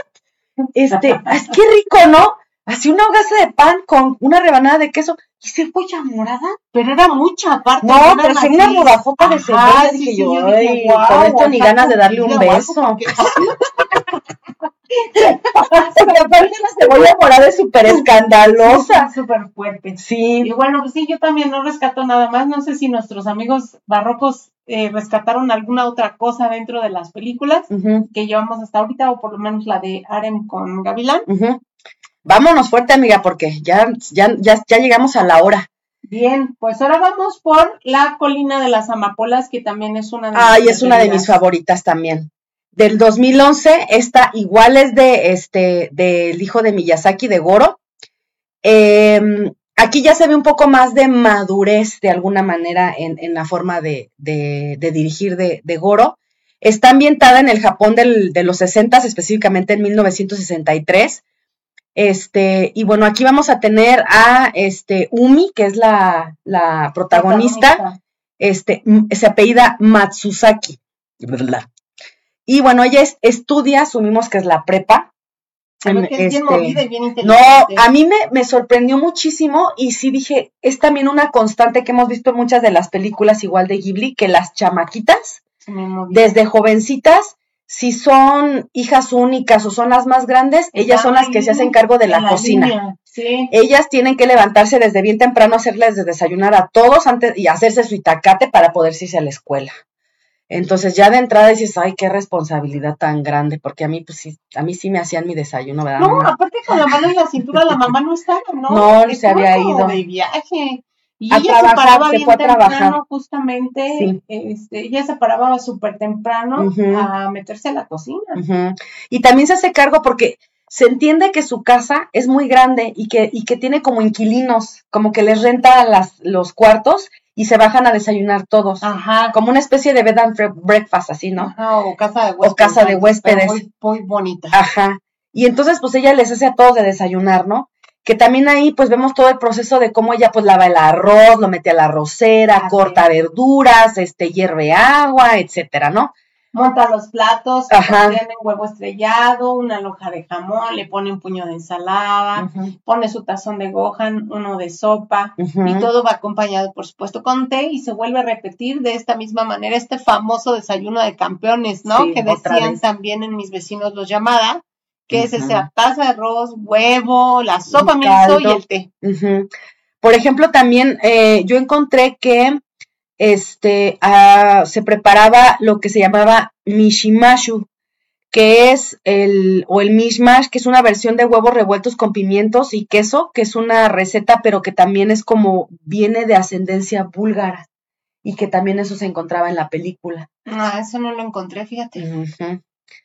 Este, *laughs* es que rico, ¿no? Así una hogaza de pan con una rebanada de queso y cebolla morada. Pero era mucha, aparte. No, pero sí una rodajota de cebolla. dije yo, con esto ni ganas de darle un beso. Porque *laughs* aparte la cebolla morada es súper escandalosa. Súper fuerte. Sí. Y bueno, pues sí, yo también no rescato nada más. No sé si nuestros amigos barrocos eh, rescataron alguna otra cosa dentro de las películas que llevamos hasta ahorita, o por lo menos la de Arem con Gavilán. Vámonos fuerte, amiga, porque ya, ya, ya, ya llegamos a la hora. Bien, pues ahora vamos por la colina de las amapolas, que también es una de Ay, es una de mis favoritas también. Del 2011, esta igual es de este del hijo de Miyazaki, de Goro. Em, aquí ya se ve un poco más de madurez de alguna manera en, la forma de, dirigir de, Goro. Está ambientada en el Japón de los 60, específicamente en 1963. Este, y bueno, aquí vamos a tener a este, Umi, que es la, protagonista, Este, se apellida Matsusaki. Y bueno, ella estudia, asumimos que es la prepa. Este, no, a mí me, me, sorprendió muchísimo y sí dije, es también una constante que hemos visto en muchas de las películas igual de Ghibli, que las chamaquitas, desde jovencitas, si son hijas únicas o son las más grandes, ellas son las que se hacen cargo de la, cocina. Ellas tienen que levantarse desde bien temprano, hacerles desayunar a todos antes y hacerse su itacate para poder irse a la escuela. Entonces ya de entrada dices, ay, qué responsabilidad tan grande, porque a mí, pues sí, a mí sí me hacían mi desayuno, ¿verdad? No, aparte con la mano en la cintura la mamá no estaba, ¿no? No, se había ido. de viaje. Y ella se paraba bien temprano, justamente, este, ella se paraba súper temprano a meterse a la cocina. Y también se hace cargo porque se entiende que su casa es muy grande y que, y que tiene como inquilinos, como que les renta las, los cuartos y se bajan a desayunar todos. Ajá. Como una especie de bed and breakfast, así, ¿no? Ajá, o casa de huéspedes. O casa de huéspedes. Muy, muy bonita. Ajá. Y entonces, pues ella les hace a todos de desayunar, ¿no? Que también ahí, pues vemos todo el proceso de cómo ella, pues lava el arroz, lo mete a la arrocera, corta verduras, este, hierve agua, etcétera, ¿no? monta los platos, tiene huevo estrellado, una loja de jamón, le pone un puño de ensalada, pone su tazón de gohan, uno de sopa, y todo va acompañado, por supuesto, con té, y se vuelve a repetir de esta misma manera este famoso desayuno de campeones, ¿no? que decían también en mis vecinos los llamada, que es esa taza de arroz, huevo, la sopa miso y el té. Por ejemplo, también eh, yo encontré que este, ah, se preparaba lo que se llamaba mishimashu, que es el, o el mishmash, que es una versión de huevos revueltos con pimientos y queso, que es una receta, pero que también es como, viene de ascendencia búlgara, y que también eso se encontraba en la película. Ah, eso no lo encontré, fíjate.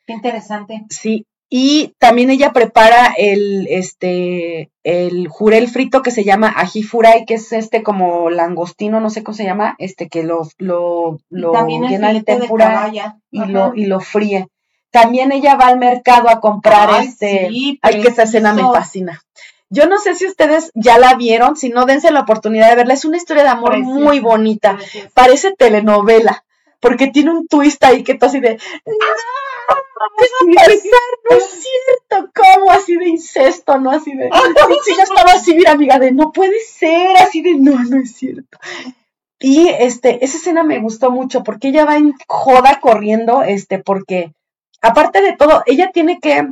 Qué interesante. Sí, y también ella prepara el, este, el jurel frito que se llama ají furay, que es este como langostino, no sé cómo se llama, este que lo, lo, lo llena de tempura y lo, y lo fríe. También ella va al mercado a comprar este, ay, que esa escena me fascina. Yo no sé si ustedes ya la vieron, si no, dense la oportunidad de verla. Es una historia de amor muy bonita. Parece telenovela, porque tiene un twist ahí que tú así de no es cierto, ¿cómo? Así de incesto, ¿no? Así de. Sí, ya estaba así, mira, amiga, de no puede ser, así de no, no es cierto. Y este, esa escena me gustó mucho porque ella va en joda corriendo, este, porque aparte de todo, ella tiene que.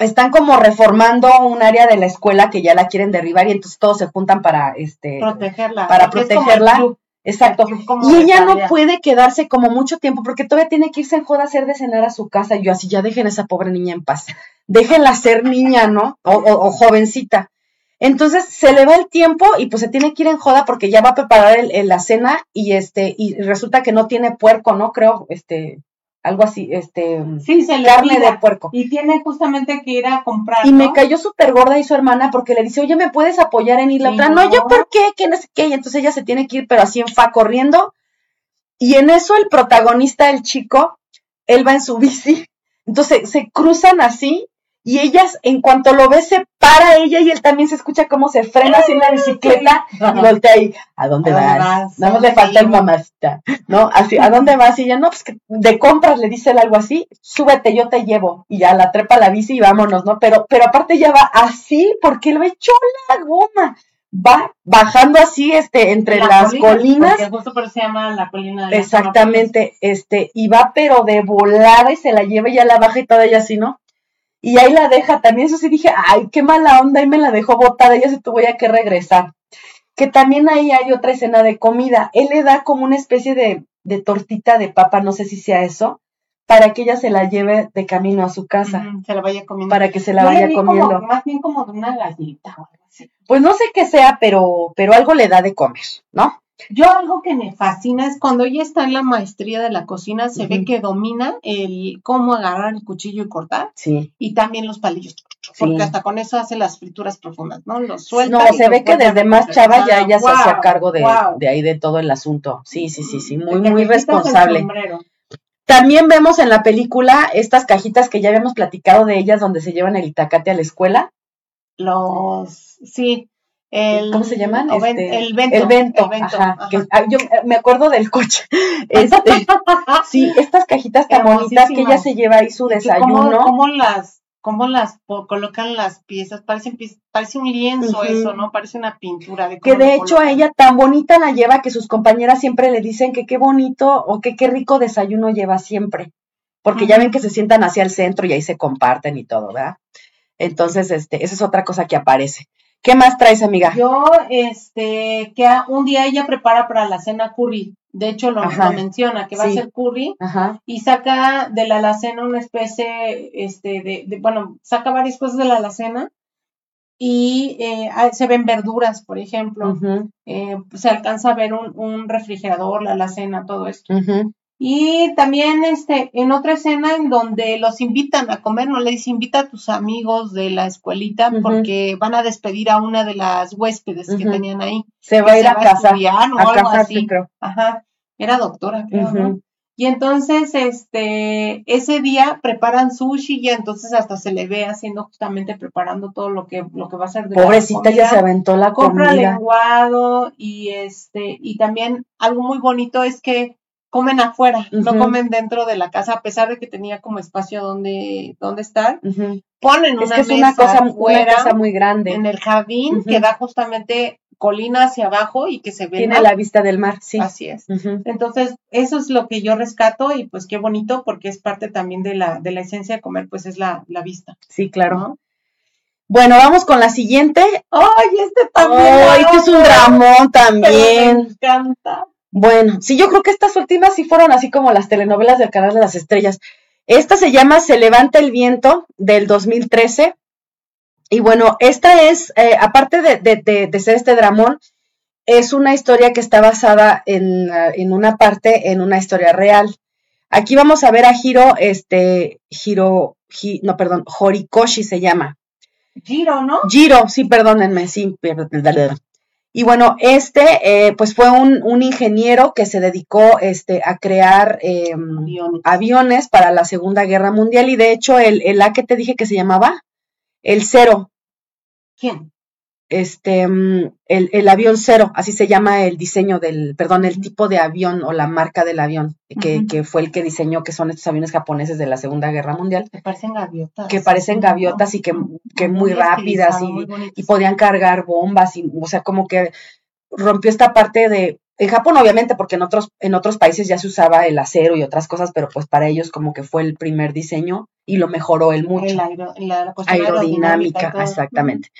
Están como reformando un área de la escuela que ya la quieren derribar y entonces todos se juntan para este protegerla. Para protegerla. Exacto. Y ella no puede quedarse como mucho tiempo porque todavía tiene que irse en joda a hacer de cenar a su casa. Y yo así, ya dejen a esa pobre niña en paz. *laughs* Déjenla ser niña, ¿no? O, jovencita. Entonces se le va el tiempo y pues se tiene que ir en joda porque ya va a preparar el, la cena y este, y resulta que no tiene puerco, ¿no? Creo, este, algo así, este, sí, se carne de puerco. Y tiene justamente que ir a comprar. Y me cayó súper gorda y su hermana porque le dice, oye, ¿me puedes apoyar en ir la otra? No. yo, ¿por qué? No sé qué. Y entonces ella se tiene que ir, pero así en fa corriendo. Y en eso el protagonista, el chico, él va en su bici. Entonces se cruzan así y ellas, en cuanto lo ve, se para ella y él también se escucha cómo se frena así en la bicicleta y voltea ahí, ¿a dónde, vas? No le falta el mamacita, ¿no? Así, ¿a dónde vas? Y ella, no, pues que de compras le dice él algo así, súbete, yo te llevo. Y ya la trepa la bici y vámonos, ¿no? Pero, pero aparte ya va así porque él va echó la goma. Va bajando así, este, entre las colinas. Porque justo por eso se llama la colina de Exactamente, este, y va pero de volada y se la lleva y ya la baja y toda ella así, ¿no? Y ahí la deja también. Eso sí dije, ay, qué mala onda, y me la dejó botada, ella se tuvo ya que regresar. Que también ahí hay otra escena de comida. Él le da como una especie de, de tortita de papa, no sé si sea eso, para que ella se la lleve de camino a su casa. se la vaya comiendo. Para que se la vaya comiendo. más bien como de una gallita o algo así. Pues no sé qué sea, pero, pero algo le da de comer, ¿no? Yo algo que me fascina es cuando ella está en la maestría de la cocina, se ve que domina el cómo agarrar el cuchillo y cortar. Sí. Y también los palillos. Porque hasta con eso hace las frituras profundas, ¿no? Los suelta. No, se ve que desde más chava ya ella se hacía cargo de, de, ahí de todo el asunto. Sí, sí, sí, sí. Muy, muy responsable. También vemos en la película estas cajitas que ya habíamos platicado de ellas donde se llevan el itacate a la escuela. Los, sí, el, ¿Cómo se llaman? Este, el vento. El vento, ajá, ah, yo me acuerdo del coche. *laughs* Este, sí, estas cajitas tan bonitas que ella se lleva ahí su desayuno. ¿Cómo, las, cómo las colocan las piezas? Parecen, parece un lienzo eso, ¿no? Parece una pintura. De que de hecho a ella tan bonita la lleva que sus compañeras siempre le dicen que qué bonito o que qué rico desayuno lleva siempre. Porque ya ven que se sientan hacia el centro y ahí se comparten y todo, ¿verdad? Entonces, este, esa es otra cosa que aparece. ¿Qué más traes, amiga? Yo, este, que un día ella prepara para la cena curry. De hecho, lo, menciona, que va a ser curry. Y saca de la alacena una especie, este, de, bueno, saca varias cosas de la alacena. Y eh, se ven verduras, por ejemplo. Eh, se alcanza a ver un, un, refrigerador, la alacena, todo esto. Y también este, en otra escena en donde los invitan a comer, no le dice invita a tus amigos de la escuelita porque van a despedir a una de las huéspedes que tenían ahí. Se va a ir a, casa. o algo así. Ajá. Era doctora, creo, Y entonces, este, ese día preparan sushi y entonces hasta se le ve haciendo justamente preparando todo lo que, lo que va a ser de Pobrecita, ya se aventó la Compra lenguado y este, y también algo muy bonito es que comen afuera, no comen dentro de la casa, a pesar de que tenía como espacio donde, donde estar. Ponen una, es una cosa, afuera, muy grande. En el jardín que da justamente colina hacia abajo y que se ve. Tiene la vista del mar, sí. Así es. Entonces, eso es lo que yo rescato y pues qué bonito porque es parte también de la, de la esencia de comer, pues es la, la vista. Sí, claro. Bueno, vamos con la siguiente. ¡Ay, este también! ¡Ay, este es un dramón también! me encanta. Bueno, sí, yo creo que estas últimas sí fueron así como las telenovelas del Canal de las Estrellas. Esta se llama Se levanta el viento del 2013. Y bueno, esta es, eh, aparte de, ser este dramón, es una historia que está basada en, en, una parte, en una historia real. Aquí vamos a ver a Hiro, este, Hiro, no, perdón, Horikoshi se llama. Giro, ¿no? Giro, sí, perdónenme, sí, perdón. Y bueno, este eh, pues fue un, ingeniero que se dedicó este, a crear em, aviones. para la Segunda Guerra Mundial y de hecho el, el A que te dije que se llamaba, el Cero. ¿Quién? Este, mm, el, el, avión cero, así se llama el diseño del, perdón, el tipo de avión o la marca del avión, que, que, fue el que diseñó, que son estos aviones japoneses de la Segunda Guerra Mundial. Que parecen gaviotas. Que parecen gaviotas y que, que muy, rápidas y, y, podían cargar bombas, y, o sea, como que rompió esta parte de, en Japón obviamente, porque en otros, en otros países ya se usaba el acero y otras cosas, pero pues para ellos como que fue el primer diseño y lo mejoró él mucho. la, aerodinámica, exactamente.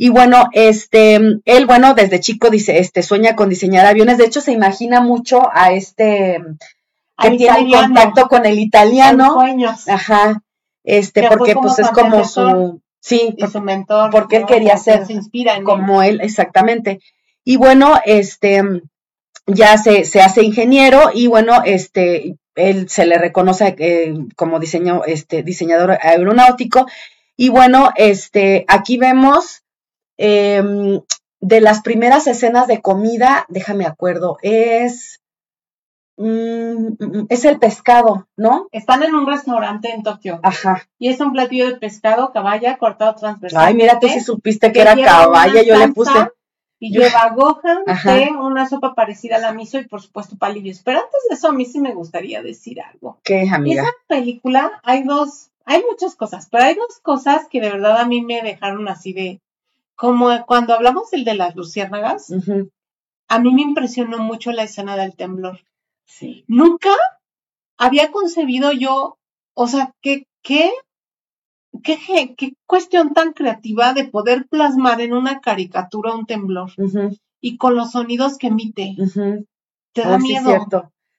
Y bueno, este, él, bueno, desde chico dice, este, sueña con diseñar aviones. De hecho, se imagina mucho a este, que tiene contacto con el italiano. Sueños. Ajá. Este, porque pues es como su, sí, su mentor. Porque él quería ser como él. exactamente. Y bueno, este, ya se, se hace ingeniero y bueno, este, él se le reconoce eh, como diseño, este, diseñador aeronáutico. Y bueno, este, aquí vemos Em, de las primeras escenas de comida, déjame acuerdo, es, mm, mm, es el pescado, ¿no? Están en un restaurante en Tokio. Ajá. Y es un platillo de pescado, caballa, cortado transversal. Ay, mira, tú si supiste que, era caballa, yo le puse. Y lleva *laughs* gohan, té, una sopa parecida a la miso y por supuesto palillos. Pero antes de eso a mí sí me gustaría decir algo. ¿Qué, amiga? Esa película hay dos, hay muchas cosas, pero hay dos cosas que de verdad a mí me dejaron así de, como cuando hablamos del de las luciérnagas, a mí me impresionó mucho la escena del temblor. Sí. Nunca había concebido yo, o sea, ¿qué, qué, qué, qué cuestión tan creativa de poder plasmar en una caricatura un temblor y con los sonidos que emite. Te da oh, miedo.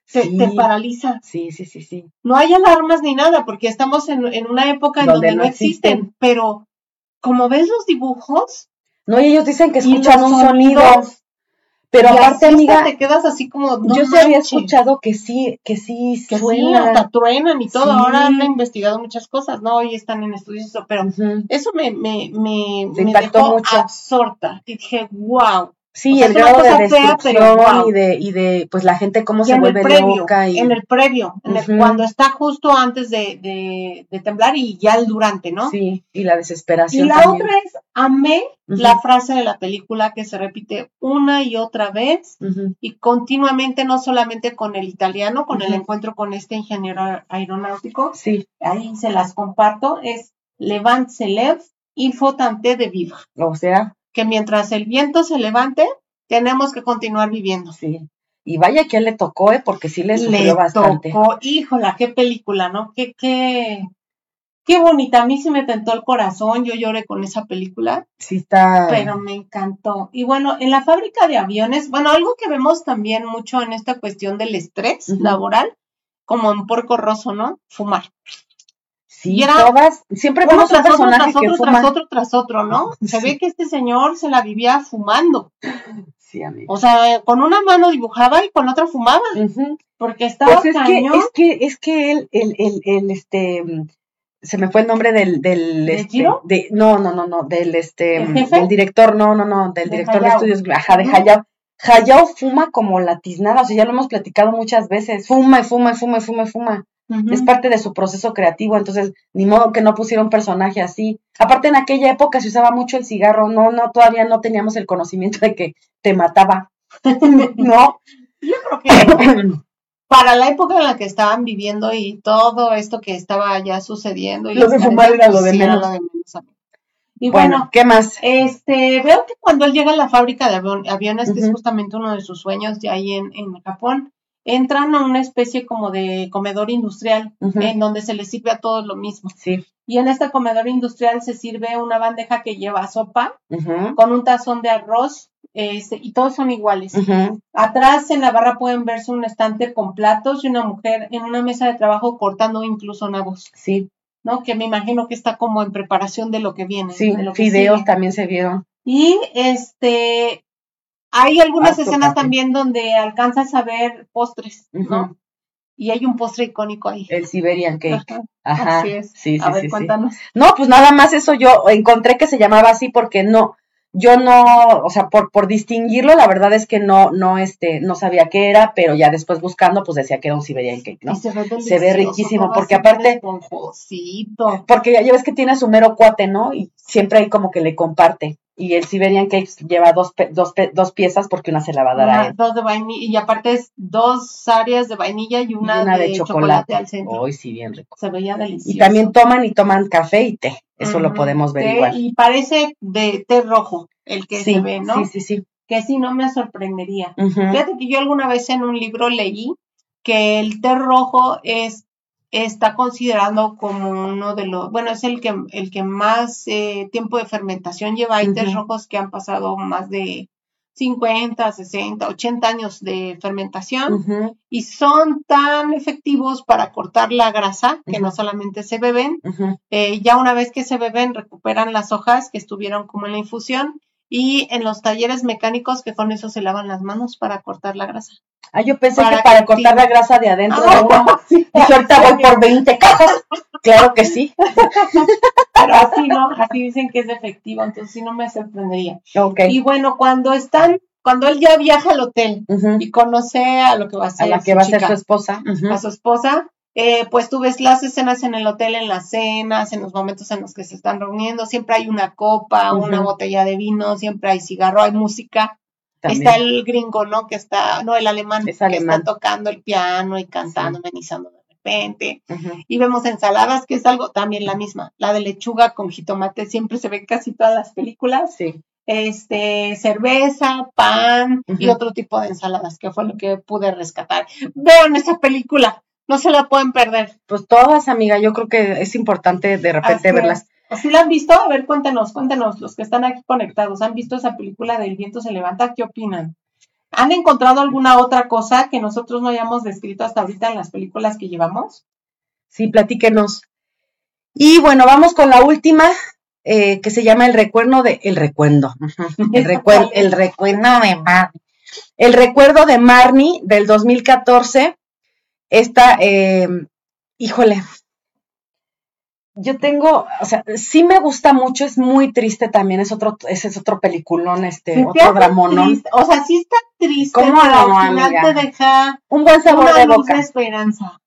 Sí, cierto. te, paraliza. Sí, sí, sí, sí. No hay alarmas ni nada, porque estamos en, una época en donde, no existen, pero como ves los dibujos. No, y ellos dicen que escuchan un sonido. Pero aparte, amiga, te quedas así como. yo se había escuchado que sí, que sí que suena. truenan y todo. Ahora han investigado muchas cosas, ¿no? Hoy están en estudios, pero eso me, me, me, me dejó mucho. absorta. Dije, wow. Sí, el grado de destrucción y, de, y de, pues la gente cómo se vuelve loca. Y... En el previo, en el, cuando está justo antes de, de, temblar y ya el durante, ¿no? Sí, y la desesperación. Y la otra es, amé la frase de la película que se repite una y otra vez y continuamente, no solamente con el italiano, con el encuentro con este ingeniero aeronáutico. Sí. Ahí se las comparto, es Levant Selev, il faut de viva. O sea, que mientras el viento se levante, tenemos que continuar viviendo. Sí. Y vaya que le tocó, ¿eh? porque sí le sufrió bastante. Tocó, híjola, qué película, ¿no? Qué, qué, qué bonita. A mí sí me tentó el corazón, yo lloré con esa película. Sí está. Pero me encantó. Y bueno, en la fábrica de aviones, bueno, algo que vemos también mucho en esta cuestión del estrés laboral, como en Porco Rosso, ¿no? Fumar. Sí, todas, siempre vemos tras otro, tras otro, tras otro, tras otro, ¿no? *laughs* Se ve que este señor se la vivía fumando. Sí, amigo. O sea, con una mano dibujaba y con otra fumaba. Porque estaba pues es cañón. Que, es que, es que él, el, el, el, este, se me fue el nombre del, del, ¿De este, de, no, no, no, no, del, este, del director, no, no, no, del director de estudios, ajá, de Hayao. Hayao fuma como la tiznada, o sea, ya lo hemos platicado muchas veces, fuma y fuma y fuma y fuma y fuma. Es parte de su proceso creativo, entonces ni modo que no pusiera un personaje así. Aparte en aquella época se usaba mucho el cigarro, no, no, todavía no teníamos el conocimiento de que te mataba. *laughs* no. Yo creo que *coughs* para la época en la que estaban viviendo y todo esto que estaba ya sucediendo. Y lo de fumar era lo de menos. Y bueno, ¿qué más? Este, veo que cuando él llega a la fábrica de aviones, que es justamente uno de sus sueños de ahí en, en Japón, entran a una especie como de comedor industrial en donde se les sirve a todos lo mismo. Sí. Y en este comedor industrial se sirve una bandeja que lleva sopa con un tazón de arroz este, y todos son iguales. Atrás en la barra pueden verse un estante con platos y una mujer en una mesa de trabajo cortando incluso nabos. Sí. ¿No? Que me imagino que está como en preparación de lo que viene. Sí, de fideos también se vieron. Y este, hay algunas escenas también donde alcanzas a ver postres, ¿no? Y hay un postre icónico ahí. El Siberian Cake. Ajá. Así es. Sí, sí, a ver, cuéntanos. No, pues nada más eso yo encontré que se llamaba así porque no, yo no, o sea, por, por distinguirlo, la verdad es que no, no, este, no sabía qué era, pero ya después buscando, pues decía que era un Siberian Cake, ¿no? se, ve se ve riquísimo, porque aparte, porque ya ves que tiene su mero cuate, ¿no? Y siempre hay como que le comparte y el Siberian Cake lleva dos, dos, dos piezas porque una se la va a dar a él. Dos de vainilla, y aparte es dos áreas de vainilla y una, de, chocolate. al centro. Hoy sí, bien rico. Se veía delicioso. Y también toman y toman café y té. Eso lo podemos ver igual. Y parece de té rojo el que se ve, ¿no? Sí, sí, sí. Que si no me sorprendería. Fíjate que yo alguna vez en un libro leí que el té rojo es está considerando como uno de los, bueno, es el que, el que más eh, tiempo de fermentación lleva. Hay rojos que han pasado más de 50, 60, 80 años de fermentación y son tan efectivos para cortar la grasa que no solamente se beben, eh, ya una vez que se beben recuperan las hojas que estuvieron como en la infusión y en los talleres mecánicos que con eso se lavan las manos para cortar la grasa. Ah, yo pensé que para cortar la grasa de adentro de uno. Y ahorita voy por 20 cajas. *laughs* Claro que sí. Pero así no, así dicen que es efectivo, entonces sí no me sorprendería. Okay. Y bueno, cuando están, cuando él ya viaja al hotel y conoce a lo que va a ser, a la que va a ser su esposa, a su esposa, eh, pues tú ves las escenas en el hotel, en las cenas, en los momentos en los que se están reuniendo, siempre hay una copa, una botella de vino, siempre hay cigarro, hay música. Está el gringo, ¿no? Que está, no, el alemán, que está tocando el piano y cantando, amenizando de repente. Y vemos ensaladas, que es algo también la misma. La de lechuga con jitomate siempre se ve en casi todas las películas. Sí. Este, cerveza, pan y otro tipo de ensaladas, que fue lo que pude rescatar. Vean esa película no se la pueden perder. Pues todas, amiga, yo creo que es importante de repente verlas. ¿Así la han visto? A ver, cuéntenos, cuéntenos, los que están aquí conectados, ¿han visto esa película del viento se levanta? ¿Qué opinan? ¿Han encontrado alguna otra cosa que nosotros no hayamos descrito hasta ahorita en las películas que llevamos? Sí, platíquenos. Y bueno, vamos con la última, eh, que se llama El recuerdo de. El recuerdo. El, recuerdo, el recuerdo de Marnie. El recuerdo de Marnie del 2014. Esta, eh, híjole, yo tengo, o sea, sí me gusta mucho, es muy triste también, es otro, ese es otro peliculón, este, otro dramón, ¿no? O sea, sí está triste, ¿Cómo pero no, al final te deja un buen sabor de boca. De esperanza.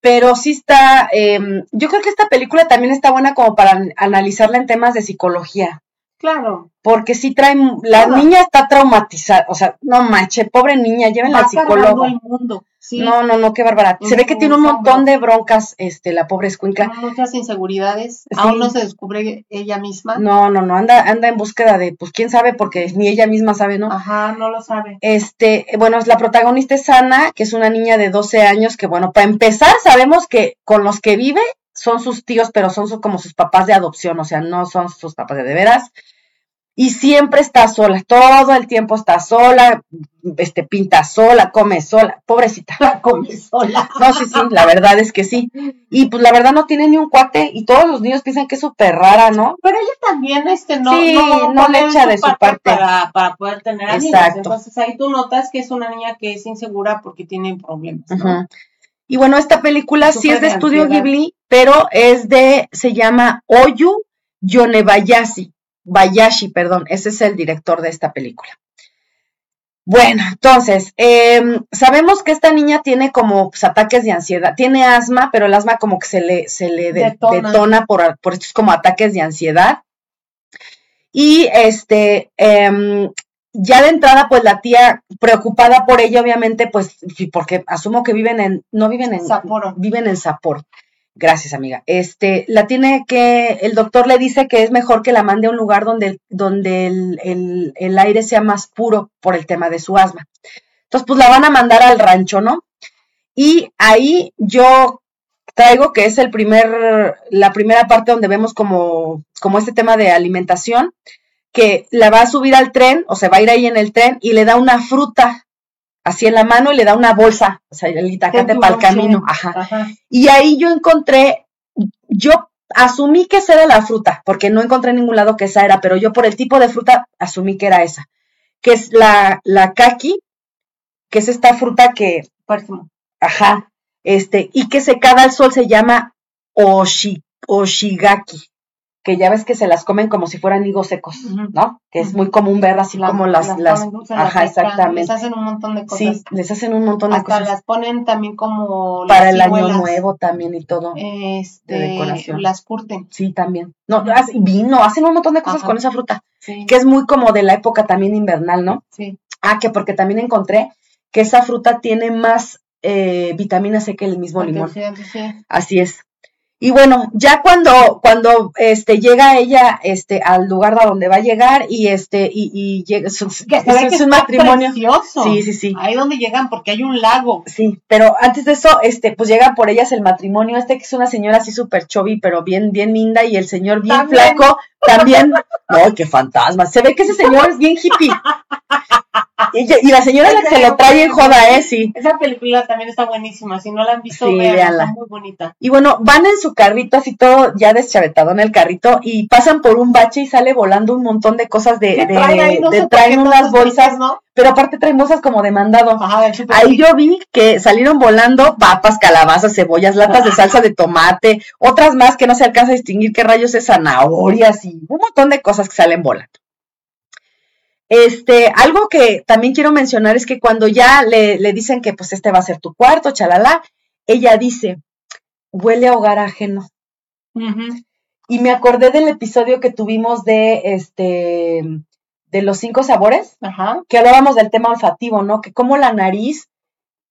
Pero sí está, eh, yo creo que esta película también está buena como para analizarla en temas de psicología. Claro. Porque sí traen, la niña está traumatizada, o sea, no manche, pobre niña, llévenla al psicólogo. El mundo. No, no, no, qué bárbara. Se ve que tiene un montón de broncas, este, la pobre escuincla. Muchas inseguridades. Aún no se descubre ella misma. No, no, no, anda, anda en búsqueda de, pues quién sabe, porque ni ella misma sabe, ¿no? Ajá, no lo sabe. Este, bueno, la protagonista es Ana, que es una niña de 12 años, que bueno, para empezar, sabemos que con los que vive son sus tíos, pero son como sus papás de adopción, o sea, no son sus papás de, de veras y siempre está sola, todo el tiempo está sola, este, pinta sola, come sola, pobrecita. *laughs* come sola. No, sí, sí, la verdad es que sí. Y pues la verdad no tiene ni un cuate y todos los niños piensan que es súper rara, ¿no? Pero ella también, este, no, sí, no, le echa de su parte. Para, para poder tener. Exacto. Entonces ahí tú notas que es una niña que es insegura porque tiene problemas, ¿no? Y bueno, esta película sí es de estudio Ghibli, pero es de, se llama Oyu Yonebayashi Bayashi, perdón, ese es el director de esta película. Bueno, entonces, em, sabemos que esta niña tiene como pues, ataques de ansiedad, tiene asma, pero el asma como que se le, se le detona, por, por, estos como ataques de ansiedad. Y este, em, ya de entrada, pues la tía preocupada por ella, obviamente, pues, porque asumo que viven en, no viven en Sapporo. viven en Sapporo. Gracias, amiga. Este, la tiene que, el doctor le dice que es mejor que la mande a un lugar donde, donde el, el, aire sea más puro por el tema de su asma. Entonces, pues la van a mandar al rancho, ¿no? Y ahí yo traigo que es el primer, la primera parte donde vemos como, como este tema de alimentación, que la va a subir al tren, o se va a ir ahí en el tren y le da una fruta así en la mano y le da una bolsa, o sea, el itacate para el camino. Ajá. Y ahí yo encontré, yo asumí que esa era la fruta, porque no encontré en ningún lado que esa era, pero yo por el tipo de fruta asumí que era esa, que es la, la kaki, que es esta fruta que, ajá, este, y que secada al sol se llama oshi, oshigaki que ya ves que se las comen como si fueran higos secos, ¿no? Que es muy común ver así como las, las, ajá, exactamente. Les hacen un montón de cosas. Sí, les hacen un montón de cosas. Hasta las ponen también como para el año nuevo también y todo. Este, de decoración. las curten. Sí, también. No, vino, hacen un montón de cosas con esa fruta, que es muy como de la época también invernal, ¿no? Sí. Ah, que porque también encontré que esa fruta tiene más eh, vitamina C que el mismo limón. Así es. Y bueno, ya cuando, cuando este, llega ella este, al lugar a donde va a llegar y este, y, y llega, es, un matrimonio. Precioso. Sí, sí, sí. Ahí donde llegan, porque hay un lago. Sí, pero antes de eso, este, pues llega por ellas el matrimonio, este que es una señora así súper chovi, pero bien, bien linda, y el señor bien flaco, también. *laughs* ¡Ay, qué fantasma! Se ve que ese señor es bien hippie. *laughs* Y, la señora la que lo trae en joda, ¿eh? Sí. Esa película también está buenísima. Si no la han visto, sí, está muy bonita. Y bueno, van en su carrito, así todo ya deschavetado en el carrito, y pasan por un bache y sale volando un montón de cosas de. de, de, traen unas bolsas, ¿no? Pero aparte traen bolsas como de mandado. Ahí yo vi que salieron volando papas, calabazas, cebollas, latas de salsa de tomate, otras más que no se alcanza a distinguir qué rayos es zanahorias y un montón de cosas que salen volando. Este, algo que también quiero mencionar es que cuando ya le, dicen que pues este va a ser tu cuarto, chalala, ella dice, huele a hogar ajeno. Y me acordé del episodio que tuvimos de este de los cinco sabores, que hablábamos del tema olfativo, ¿no? Que como la nariz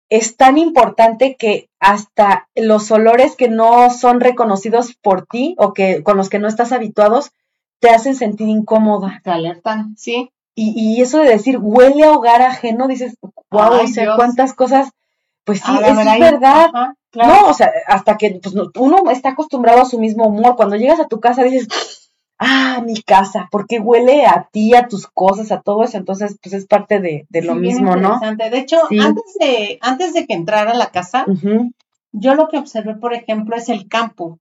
es tan importante que hasta los olores que no son reconocidos por ti o que con los que no estás habituados te hacen sentir incómoda. Te alertan, sí. Y, eso de decir, huele a hogar ajeno, dices, wow, o sea, cuántas cosas, pues sí, es verdad. No, o sea, hasta que pues, uno está acostumbrado a su mismo humor. Cuando llegas a tu casa dices, ah, mi casa, porque huele a ti, a tus cosas, a todo eso, entonces pues es parte de, lo mismo, ¿no? De hecho, antes, de, antes de que entrara a la casa, yo lo que observé, por ejemplo, es el campo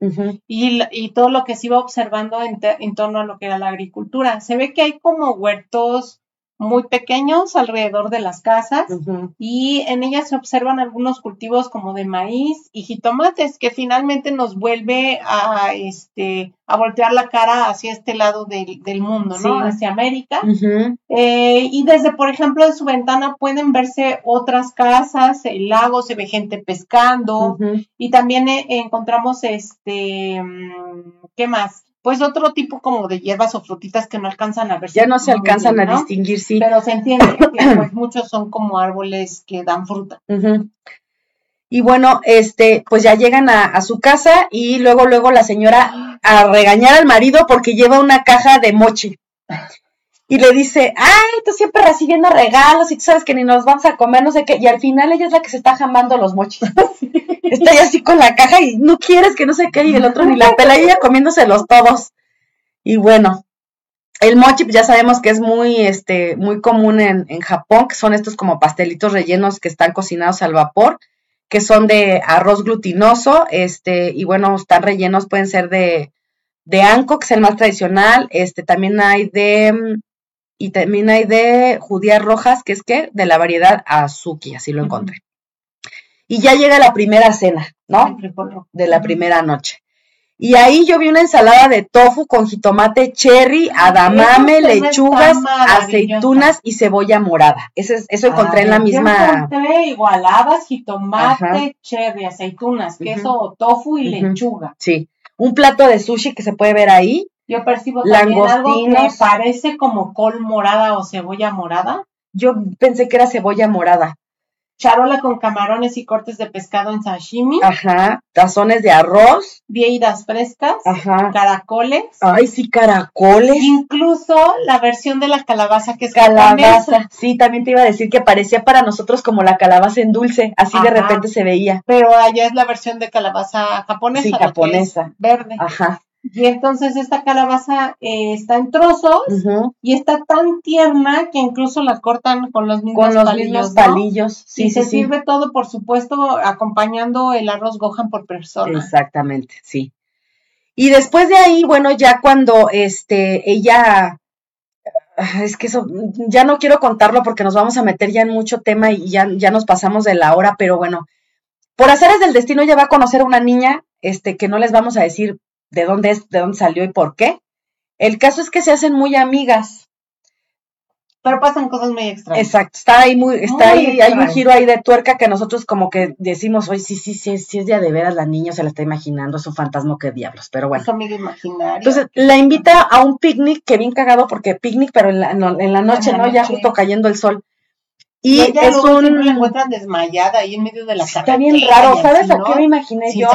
y, y, todo lo que se iba observando en, en torno a lo que era la agricultura. Se ve que hay como huertos, muy pequeños alrededor de las casas y en ellas se observan algunos cultivos como de maíz y jitomates que finalmente nos vuelve a este a voltear la cara hacia este lado del, mundo, ¿no? Hacia América. Eh, y desde, por ejemplo, de su ventana pueden verse otras casas, el lago, se ve gente pescando y también eh, encontramos este, mm, ¿qué más? Pues otro tipo como de hierbas o frutitas que no alcanzan a ver. Ya no se alcanzan a distinguir, sí. Pero se entiende *coughs* que pues muchos son como árboles que dan fruta. Y bueno, este, pues ya llegan a, su casa y luego, luego la señora a regañar al marido porque lleva una caja de mochi. Y le dice, ay, tú siempre recibiendo regalos y tú sabes que ni nos vamos a comer, no sé qué. Y al final ella es la que se está jamando los mochis. *laughs* está ahí así con la caja y no quieres que no sé qué, y el otro ni la pela, y ella comiéndoselos todos. Y bueno, el mochi pues ya sabemos que es muy, este, muy común en, en Japón, que son estos como pastelitos rellenos que están cocinados al vapor, que son de arroz glutinoso, este, y bueno, están rellenos, pueden ser de, de anko, que es el más tradicional, este, también hay de, y también hay de judías rojas, que es que de la variedad azuki, así lo encontré. Y ya llega la primera cena, ¿no? De la primera noche. Y ahí yo vi una ensalada de tofu con jitomate cherry, adamame, lechugas, aceitunas y cebolla morada. Eso, eso encontré en la misma. Yo encontré igualadas, jitomate, cherry, aceitunas, queso, tofu y lechuga. Sí. Un plato de sushi que se puede ver ahí. Yo percibo también algo que parece como col morada o cebolla morada. Yo pensé que era cebolla morada charola con camarones y cortes de pescado en sashimi. Ajá, tazones de arroz. Vieiras frescas. Ajá. Caracoles. Ay, sí, caracoles. Incluso la versión de la calabaza que es calabaza. Sí, también te iba a decir que parecía para nosotros como la calabaza en dulce, así de repente se veía. Pero allá es la versión de calabaza japonesa. Sí, japonesa. verde. Ajá. Y entonces esta calabaza eh, está en trozos y está tan tierna que incluso la cortan con los mismos con los Mismos palillos. Sí, y se sirve todo, por supuesto, acompañando el arroz gohan por persona. Exactamente, sí. Y después de ahí, bueno, ya cuando este ella ah, es que eso ya no quiero contarlo porque nos vamos a meter ya en mucho tema y ya, ya nos pasamos de la hora, pero bueno, por haceres del destino ella va a conocer a una niña, este, que no les vamos a decir de dónde es, de dónde salió y por qué. El caso es que se hacen muy amigas. Pero pasan cosas muy extrañas. Exacto, está ahí muy, está ahí, hay un giro ahí de tuerca que nosotros como que decimos, oye, sí, sí, sí, sí es ya de veras la niña se la está imaginando, es un fantasma que diablos, pero bueno. Es amiga imaginaria. Entonces, la invita a un picnic, que bien cagado porque picnic, pero en la, en la noche, ¿no? Ya justo cayendo el sol. Y, es un... la encuentran desmayada ahí en medio de la carretera. Está bien raro, ¿sabes a qué me imaginé yo?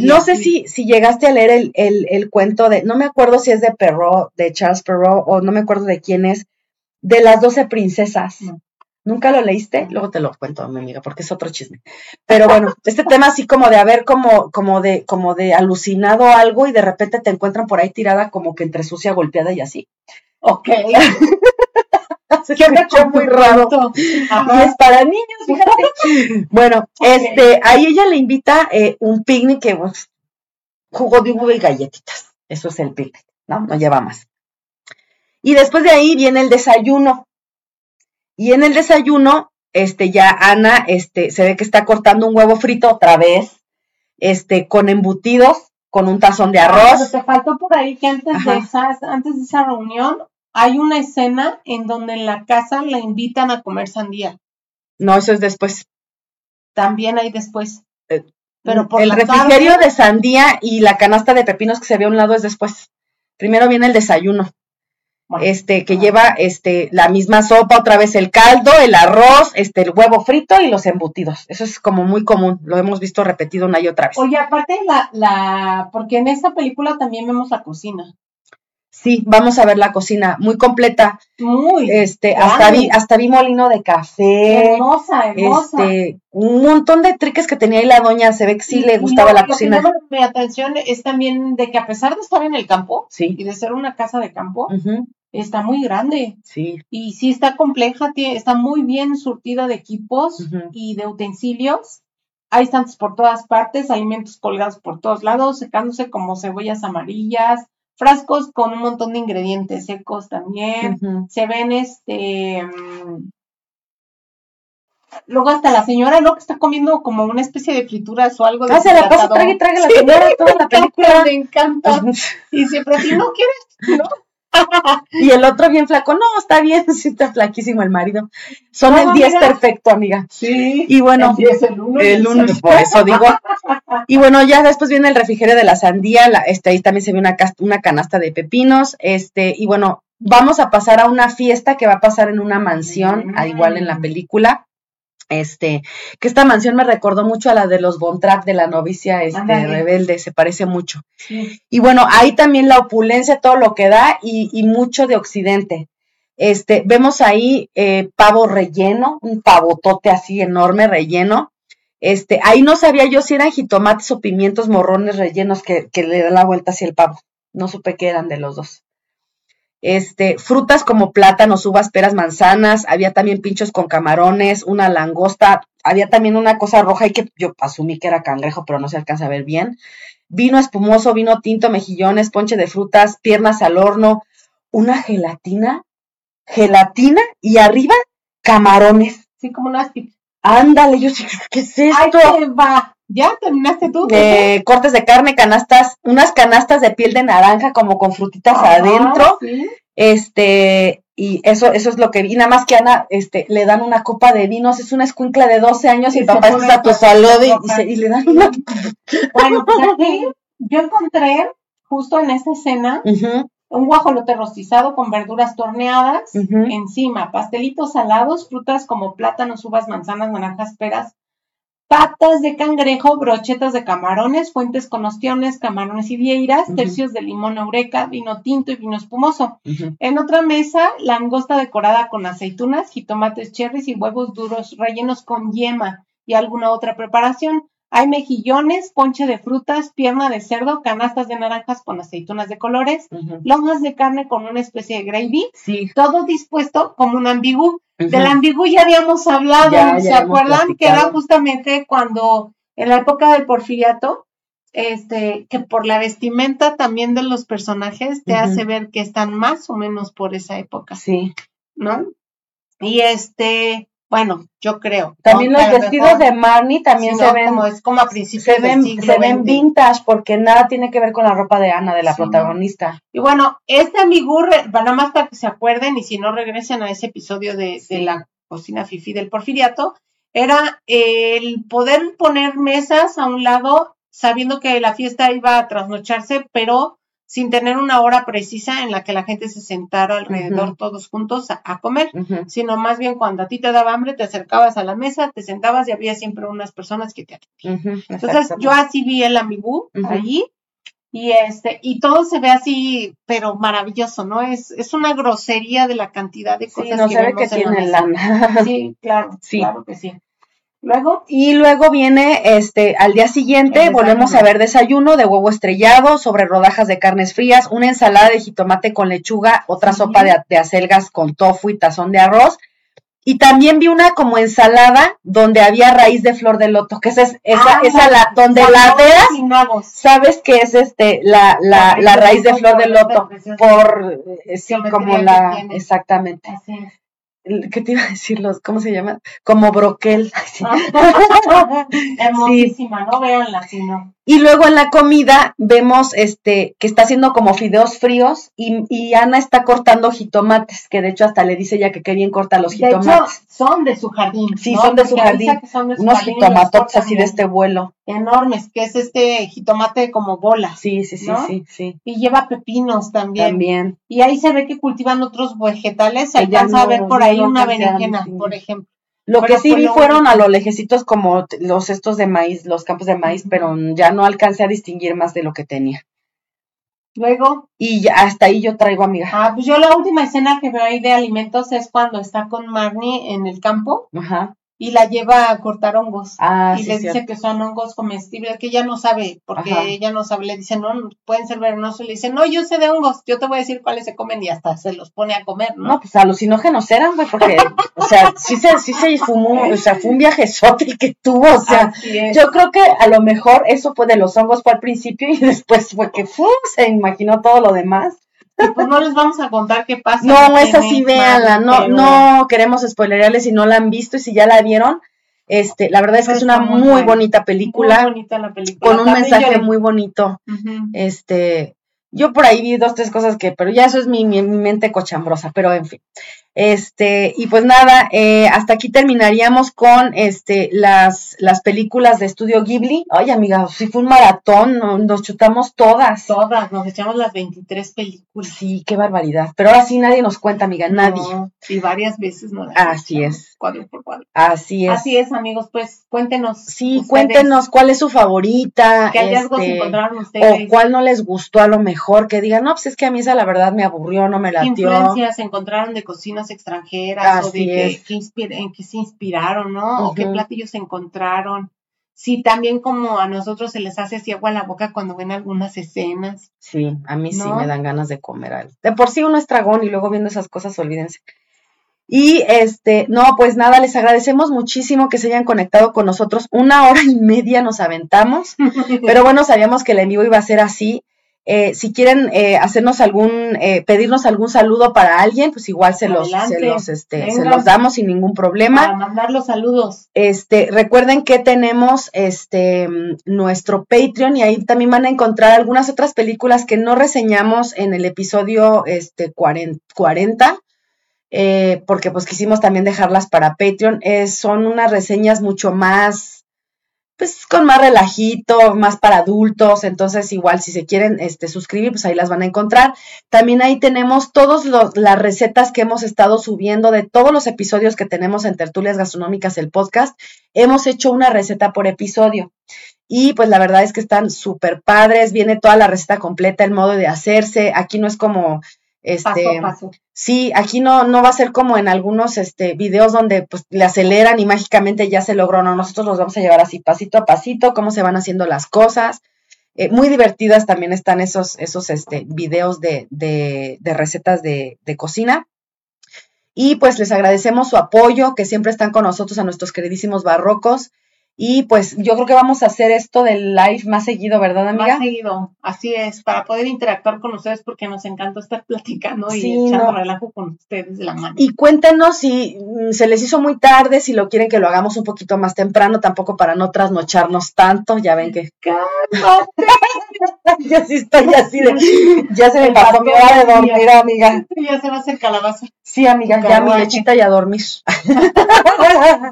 no sé si, si llegaste a leer el, el, el, cuento de, no me acuerdo si es de Perrault, de Charles Perrault, o no me acuerdo de quién es, de las doce princesas. ¿Nunca lo leíste? Luego te lo cuento, mi amiga, porque es otro chisme. Pero bueno, *laughs* este tema así como de haber como, como de, como de alucinado algo y de repente te encuentran por ahí tirada como que entre sucia, golpeada y así. Ok. *laughs* *laughs* Se escuchó muy raro. Y es para niños, fíjate. *laughs* bueno, este, ahí ella le invita eh, un picnic que pues, jugo de uva y galletitas. Eso es el picnic, ¿no? No lleva más. Y después de ahí viene el desayuno. Y en el desayuno, este, ya Ana, este, se ve que está cortando un huevo frito otra vez, este, con embutidos, con un tazón de ah, arroz. te faltó por ahí que antes de, esa, antes de esa reunión hay una escena en donde en la casa la invitan a comer sandía. No, eso es después. También hay después. Eh, pero por el refrigerio de sandía y la canasta de pepinos que se ve a un lado es después. Primero viene el desayuno. este, que lleva este, la misma sopa, otra vez el caldo, el arroz, este, el huevo frito y los embutidos. Eso es como muy común, lo hemos visto repetido una y otra vez. Oye, aparte la, la, porque en esta película también vemos la cocina. Sí, vamos a ver la cocina, muy completa. Muy. Este, hasta vi, hasta vi molino de café. Hermosa, hermosa. Este, un montón de triques que tenía ahí la doña, se ve que sí le gustaba la cocina. Lo que mi atención es también de que a pesar de estar en el campo sí. y de ser una casa de campo, está muy grande. Sí. Y sí está compleja, está muy bien surtida de equipos y de utensilios. Hay estantes por todas partes, alimentos colgados por todos lados, secándose como cebollas amarillas, frascos con un montón de ingredientes secos también. Se ven este. Mm, luego hasta la señora, ¿no? Que está comiendo como una especie de frituras o algo de. Ah, se la pasa, trague y trague la señora toda la película. Me encanta. *laughs* y siempre, si no quieres, ¿no? *laughs* y el otro bien flaco, no, está bien, *laughs* sí está flaquísimo el marido. Son el 10 perfecto, amiga. Sí. Y bueno, el 10, el 1. El 1, por eso digo. *laughs* Y bueno, ya después viene el refrigerio de la sandía, la, este, ahí también se ve una, una canasta de pepinos, este, y bueno, vamos a pasar a una fiesta que va a pasar en una mansión, al igual en la mm. película. Este, que esta mansión me recordó mucho a la de los Bontrac de la novicia este, rebelde, se parece mucho. Y bueno, ahí también la opulencia, todo lo que da y, y mucho de occidente. Este, vemos ahí eh, pavo relleno, un pavotote así enorme relleno. Este, ahí no sabía yo si eran jitomates o pimientos morrones rellenos que, que le dan la vuelta hacia el pavo. No supe qué eran de los dos este, frutas como plátanos, uvas, peras, manzanas, había también pinchos con camarones, una langosta, había también una cosa roja y que yo asumí que era cangrejo, pero no se alcanza a ver bien. Vino espumoso, vino tinto, mejillones, ponche de frutas, piernas al horno, una gelatina, gelatina y arriba camarones. Sí, como una Ándale, yo ¿qué es esto? va. ¿Ya terminaste tú? Cortes de carne, canastas, unas canastas de piel de naranja como con frutitas adentro. Este, y eso, eso es lo que vi. Nada más que Ana, este, le dan una copa de vinos, es una escuincla de 12 años y, el papá está a tu salud y, le dan una. Bueno, pues aquí yo encontré justo en esta escena un guajolote rostizado con verduras torneadas encima, pastelitos salados, frutas como plátanos, uvas, manzanas, naranjas, peras, patas de cangrejo, brochetas de camarones, fuentes con ostiones, camarones y vieiras, tercios de limón eureka, vino tinto y vino espumoso. En otra mesa, langosta decorada con aceitunas, jitomates cherries y huevos duros rellenos con yema y alguna otra preparación. Hay mejillones, ponche de frutas, pierna de cerdo, canastas de naranjas con aceitunas de colores, lonjas de carne con una especie de gravy, todo dispuesto como un ambigú. Del ambigú ya habíamos hablado, ¿se acuerdan? Que era justamente cuando, en la época del porfiriato, este, que por la vestimenta también de los personajes te hace ver que están más o menos por esa época. Sí. ¿No? Y este, bueno, yo creo. También los vestidos de Marnie también se ven como es como a principios se ven, se ven vintage porque nada tiene que ver con la ropa de Ana de la protagonista. Y bueno, este amigur, nada más para que se acuerden y si no regresen a ese episodio de, de la cocina fifi del Porfiriato, era el poder poner mesas a un lado sabiendo que la fiesta iba a trasnocharse, pero sin tener una hora precisa en la que la gente se sentara alrededor todos juntos a, comer, sino más bien cuando a ti te daba hambre, te acercabas a la mesa, te sentabas y había siempre unas personas que te atendían. Entonces yo así vi el amigú allí y este y todo se ve así, pero maravilloso, ¿no? Es es una grosería de la cantidad de cosas no que se que tiene Sí, claro, *laughs* sí. claro que sí. Luego. Y luego viene, este, al día siguiente, volvemos a ver desayuno de huevo estrellado sobre rodajas de carnes frías, una ensalada de jitomate con lechuga, otra sopa de, acelgas con tofu y tazón de arroz. Y también vi una como ensalada donde había raíz de flor de loto, que esa es esa, esa la, donde la veas, sabes que es este la, la, la, raíz de flor de loto, por eh, sí, como la, exactamente. ¿Qué te iba a decir? Los, ¿Cómo se llama? Como broquel. *laughs* *laughs* Hermosísima, no veanla si no. Y luego en la comida vemos este que está haciendo como fideos fríos y, y, Ana está cortando jitomates, que de hecho hasta le dice ya que qué bien corta los jitomates. De hecho, son de su jardín. Sí, son de su jardín. Unos jitomatotes así de este vuelo. Enormes, que es este jitomate como bola. Sí, sí, sí, sí, sí. Y lleva pepinos también. También. Y ahí se ve que cultivan otros vegetales. Se alcanza a ver por ahí una berenjena, por ejemplo. Lo que sí vi fueron a lo lejecitos como los estos de maíz, los campos de maíz, pero ya no alcancé a distinguir más de lo que tenía. Luego. Y ya, hasta ahí yo traigo, amiga. Ah, pues yo la última escena que veo ahí de alimentos es cuando está con Marnie en el campo. Ajá y la lleva a cortar hongos. Ah, y le dice que son hongos comestibles, que ella no sabe, porque ella no sabe, le dice, no, pueden ser venenosos, le dice, no, yo sé de hongos, yo te voy a decir cuáles se comen y hasta se los pone a comer, ¿no? No, pues alucinógenos eran, güey, porque, o sea, sí se, sí se fumó, o sea, fue un viaje el que tuvo, o sea, yo creo que a lo mejor eso fue de los hongos fue al principio y después fue que, fu, se imaginó todo lo demás. Y pues no les vamos a contar qué pasa. No, esa sí, véanla. No, no queremos spoilerarles si no la han visto y si ya la vieron. Este, la verdad es que es una muy, bonita película. Muy bonita la película. Con un mensaje muy bonito. Este, yo por ahí vi dos, tres cosas que, pero ya eso es mi, mi mente cochambrosa, pero en fin. Este, y pues nada, eh, hasta aquí terminaríamos con este, las, las películas de estudio Ghibli. Ay, amiga, si fue un maratón, nos chutamos todas. Todas, nos echamos las 23 películas. Sí, qué barbaridad. Pero ahora sí nadie nos cuenta, amiga, nadie. Y varias veces no Así es. Cuadro por cuadro. Así es. Así es, amigos, pues cuéntenos. Sí, cuéntenos cuál es su favorita. ¿Qué hallazgos este, encontraron ustedes? O cuál no les gustó a lo mejor, que digan, no, pues es que a mí esa la verdad me aburrió, no me latió. ¿Qué influencias encontraron de cocinas extranjeras o de que, en qué se inspiraron, ¿no? O qué platillos encontraron. Sí, también como a nosotros se les hace así agua la boca cuando ven algunas escenas. Sí, a mí sí me dan ganas de comer algo. De por sí uno es dragón y luego viendo esas cosas, olvídense. Y este, no, pues nada, les agradecemos muchísimo que se hayan conectado con nosotros. Una hora y media nos aventamos, *laughs* pero bueno, sabíamos que el envío iba a ser así. Eh, si quieren eh, hacernos algún, eh, pedirnos algún saludo para alguien, pues igual se los, se los, este, se los damos sin ningún problema. Para mandar los saludos. Este, recuerden que tenemos este nuestro Patreon y ahí también van a encontrar algunas otras películas que no reseñamos en el episodio este 40, porque pues quisimos también dejarlas para Patreon. son unas reseñas mucho más pues con más relajito, más para adultos, entonces igual si se quieren este, suscribir, pues ahí las van a encontrar. También ahí tenemos todas las recetas que hemos estado subiendo de todos los episodios que tenemos en Tertulias Gastronómicas, el podcast. Hemos hecho una receta por episodio. Y pues la verdad es que están súper padres, viene toda la receta completa, el modo de hacerse. Aquí no es como este, Sí, aquí no, no va a ser como en algunos este, videos donde pues le aceleran y mágicamente ya se logró. No, nosotros los vamos a llevar así pasito a pasito, cómo se van haciendo las cosas. Eh, muy divertidas también están esos, esos este, videos de, de, de recetas de, de cocina. Y pues les agradecemos su apoyo, que siempre están con nosotros a nuestros queridísimos barrocos. Y pues yo creo que vamos a hacer esto del live más seguido, ¿verdad, amiga? Más seguido, así es, para poder interactuar con ustedes porque nos encanta estar *laughs* platicando y echando relajo con ustedes de la mano. Y cuéntenos si mm, se les hizo muy tarde, si lo quieren que lo hagamos un poquito más temprano, tampoco para no trasnocharnos tanto, ya ven que... *laughs* ya sí estoy así de... Ya se me pasó mi hora de dormir, amiga. *laughs* Ya se va a hacer calabaza. Sí, amiga, ya mi lechita y a dormir.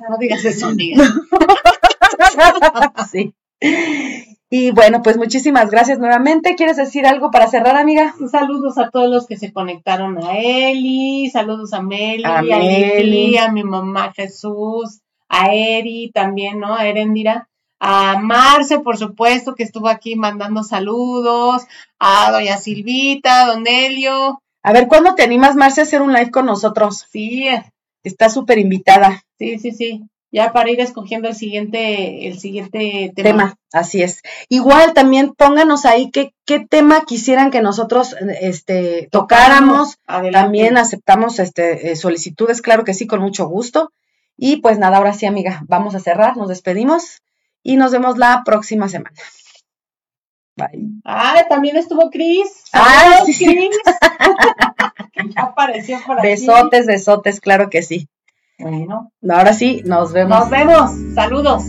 no digas eso, amiga. *laughs* sí. Y bueno, pues muchísimas gracias nuevamente. ¿Quieres decir algo para cerrar, amiga? Saludos a todos los que se conectaron a Eli, saludos a Meli, a, Meli. a mi mamá Jesús, a Eri también, ¿no? A Erendira, a Marce, por supuesto, que estuvo aquí mandando saludos, a doña Silvita, a don Elio. A ver, ¿cuándo te animas, Marce, a hacer un live con nosotros? Sí. Está súper invitada. Sí, sí, sí ya para ir escogiendo el siguiente, el siguiente tema. Así es. Igual también pónganos ahí qué, qué tema quisieran que nosotros este, tocáramos. También aceptamos este, eh, solicitudes, claro que sí, con mucho gusto. Y pues nada, ahora sí, amiga, vamos a cerrar, nos despedimos y nos vemos la próxima semana. Bye. Ah, también estuvo Cris. Ah, sí. Cris. *laughs* ya apareció por aquí. Besotes, besotes, claro que sí. Bueno. Ahora sí, nos vemos. Nos vemos. Saludos.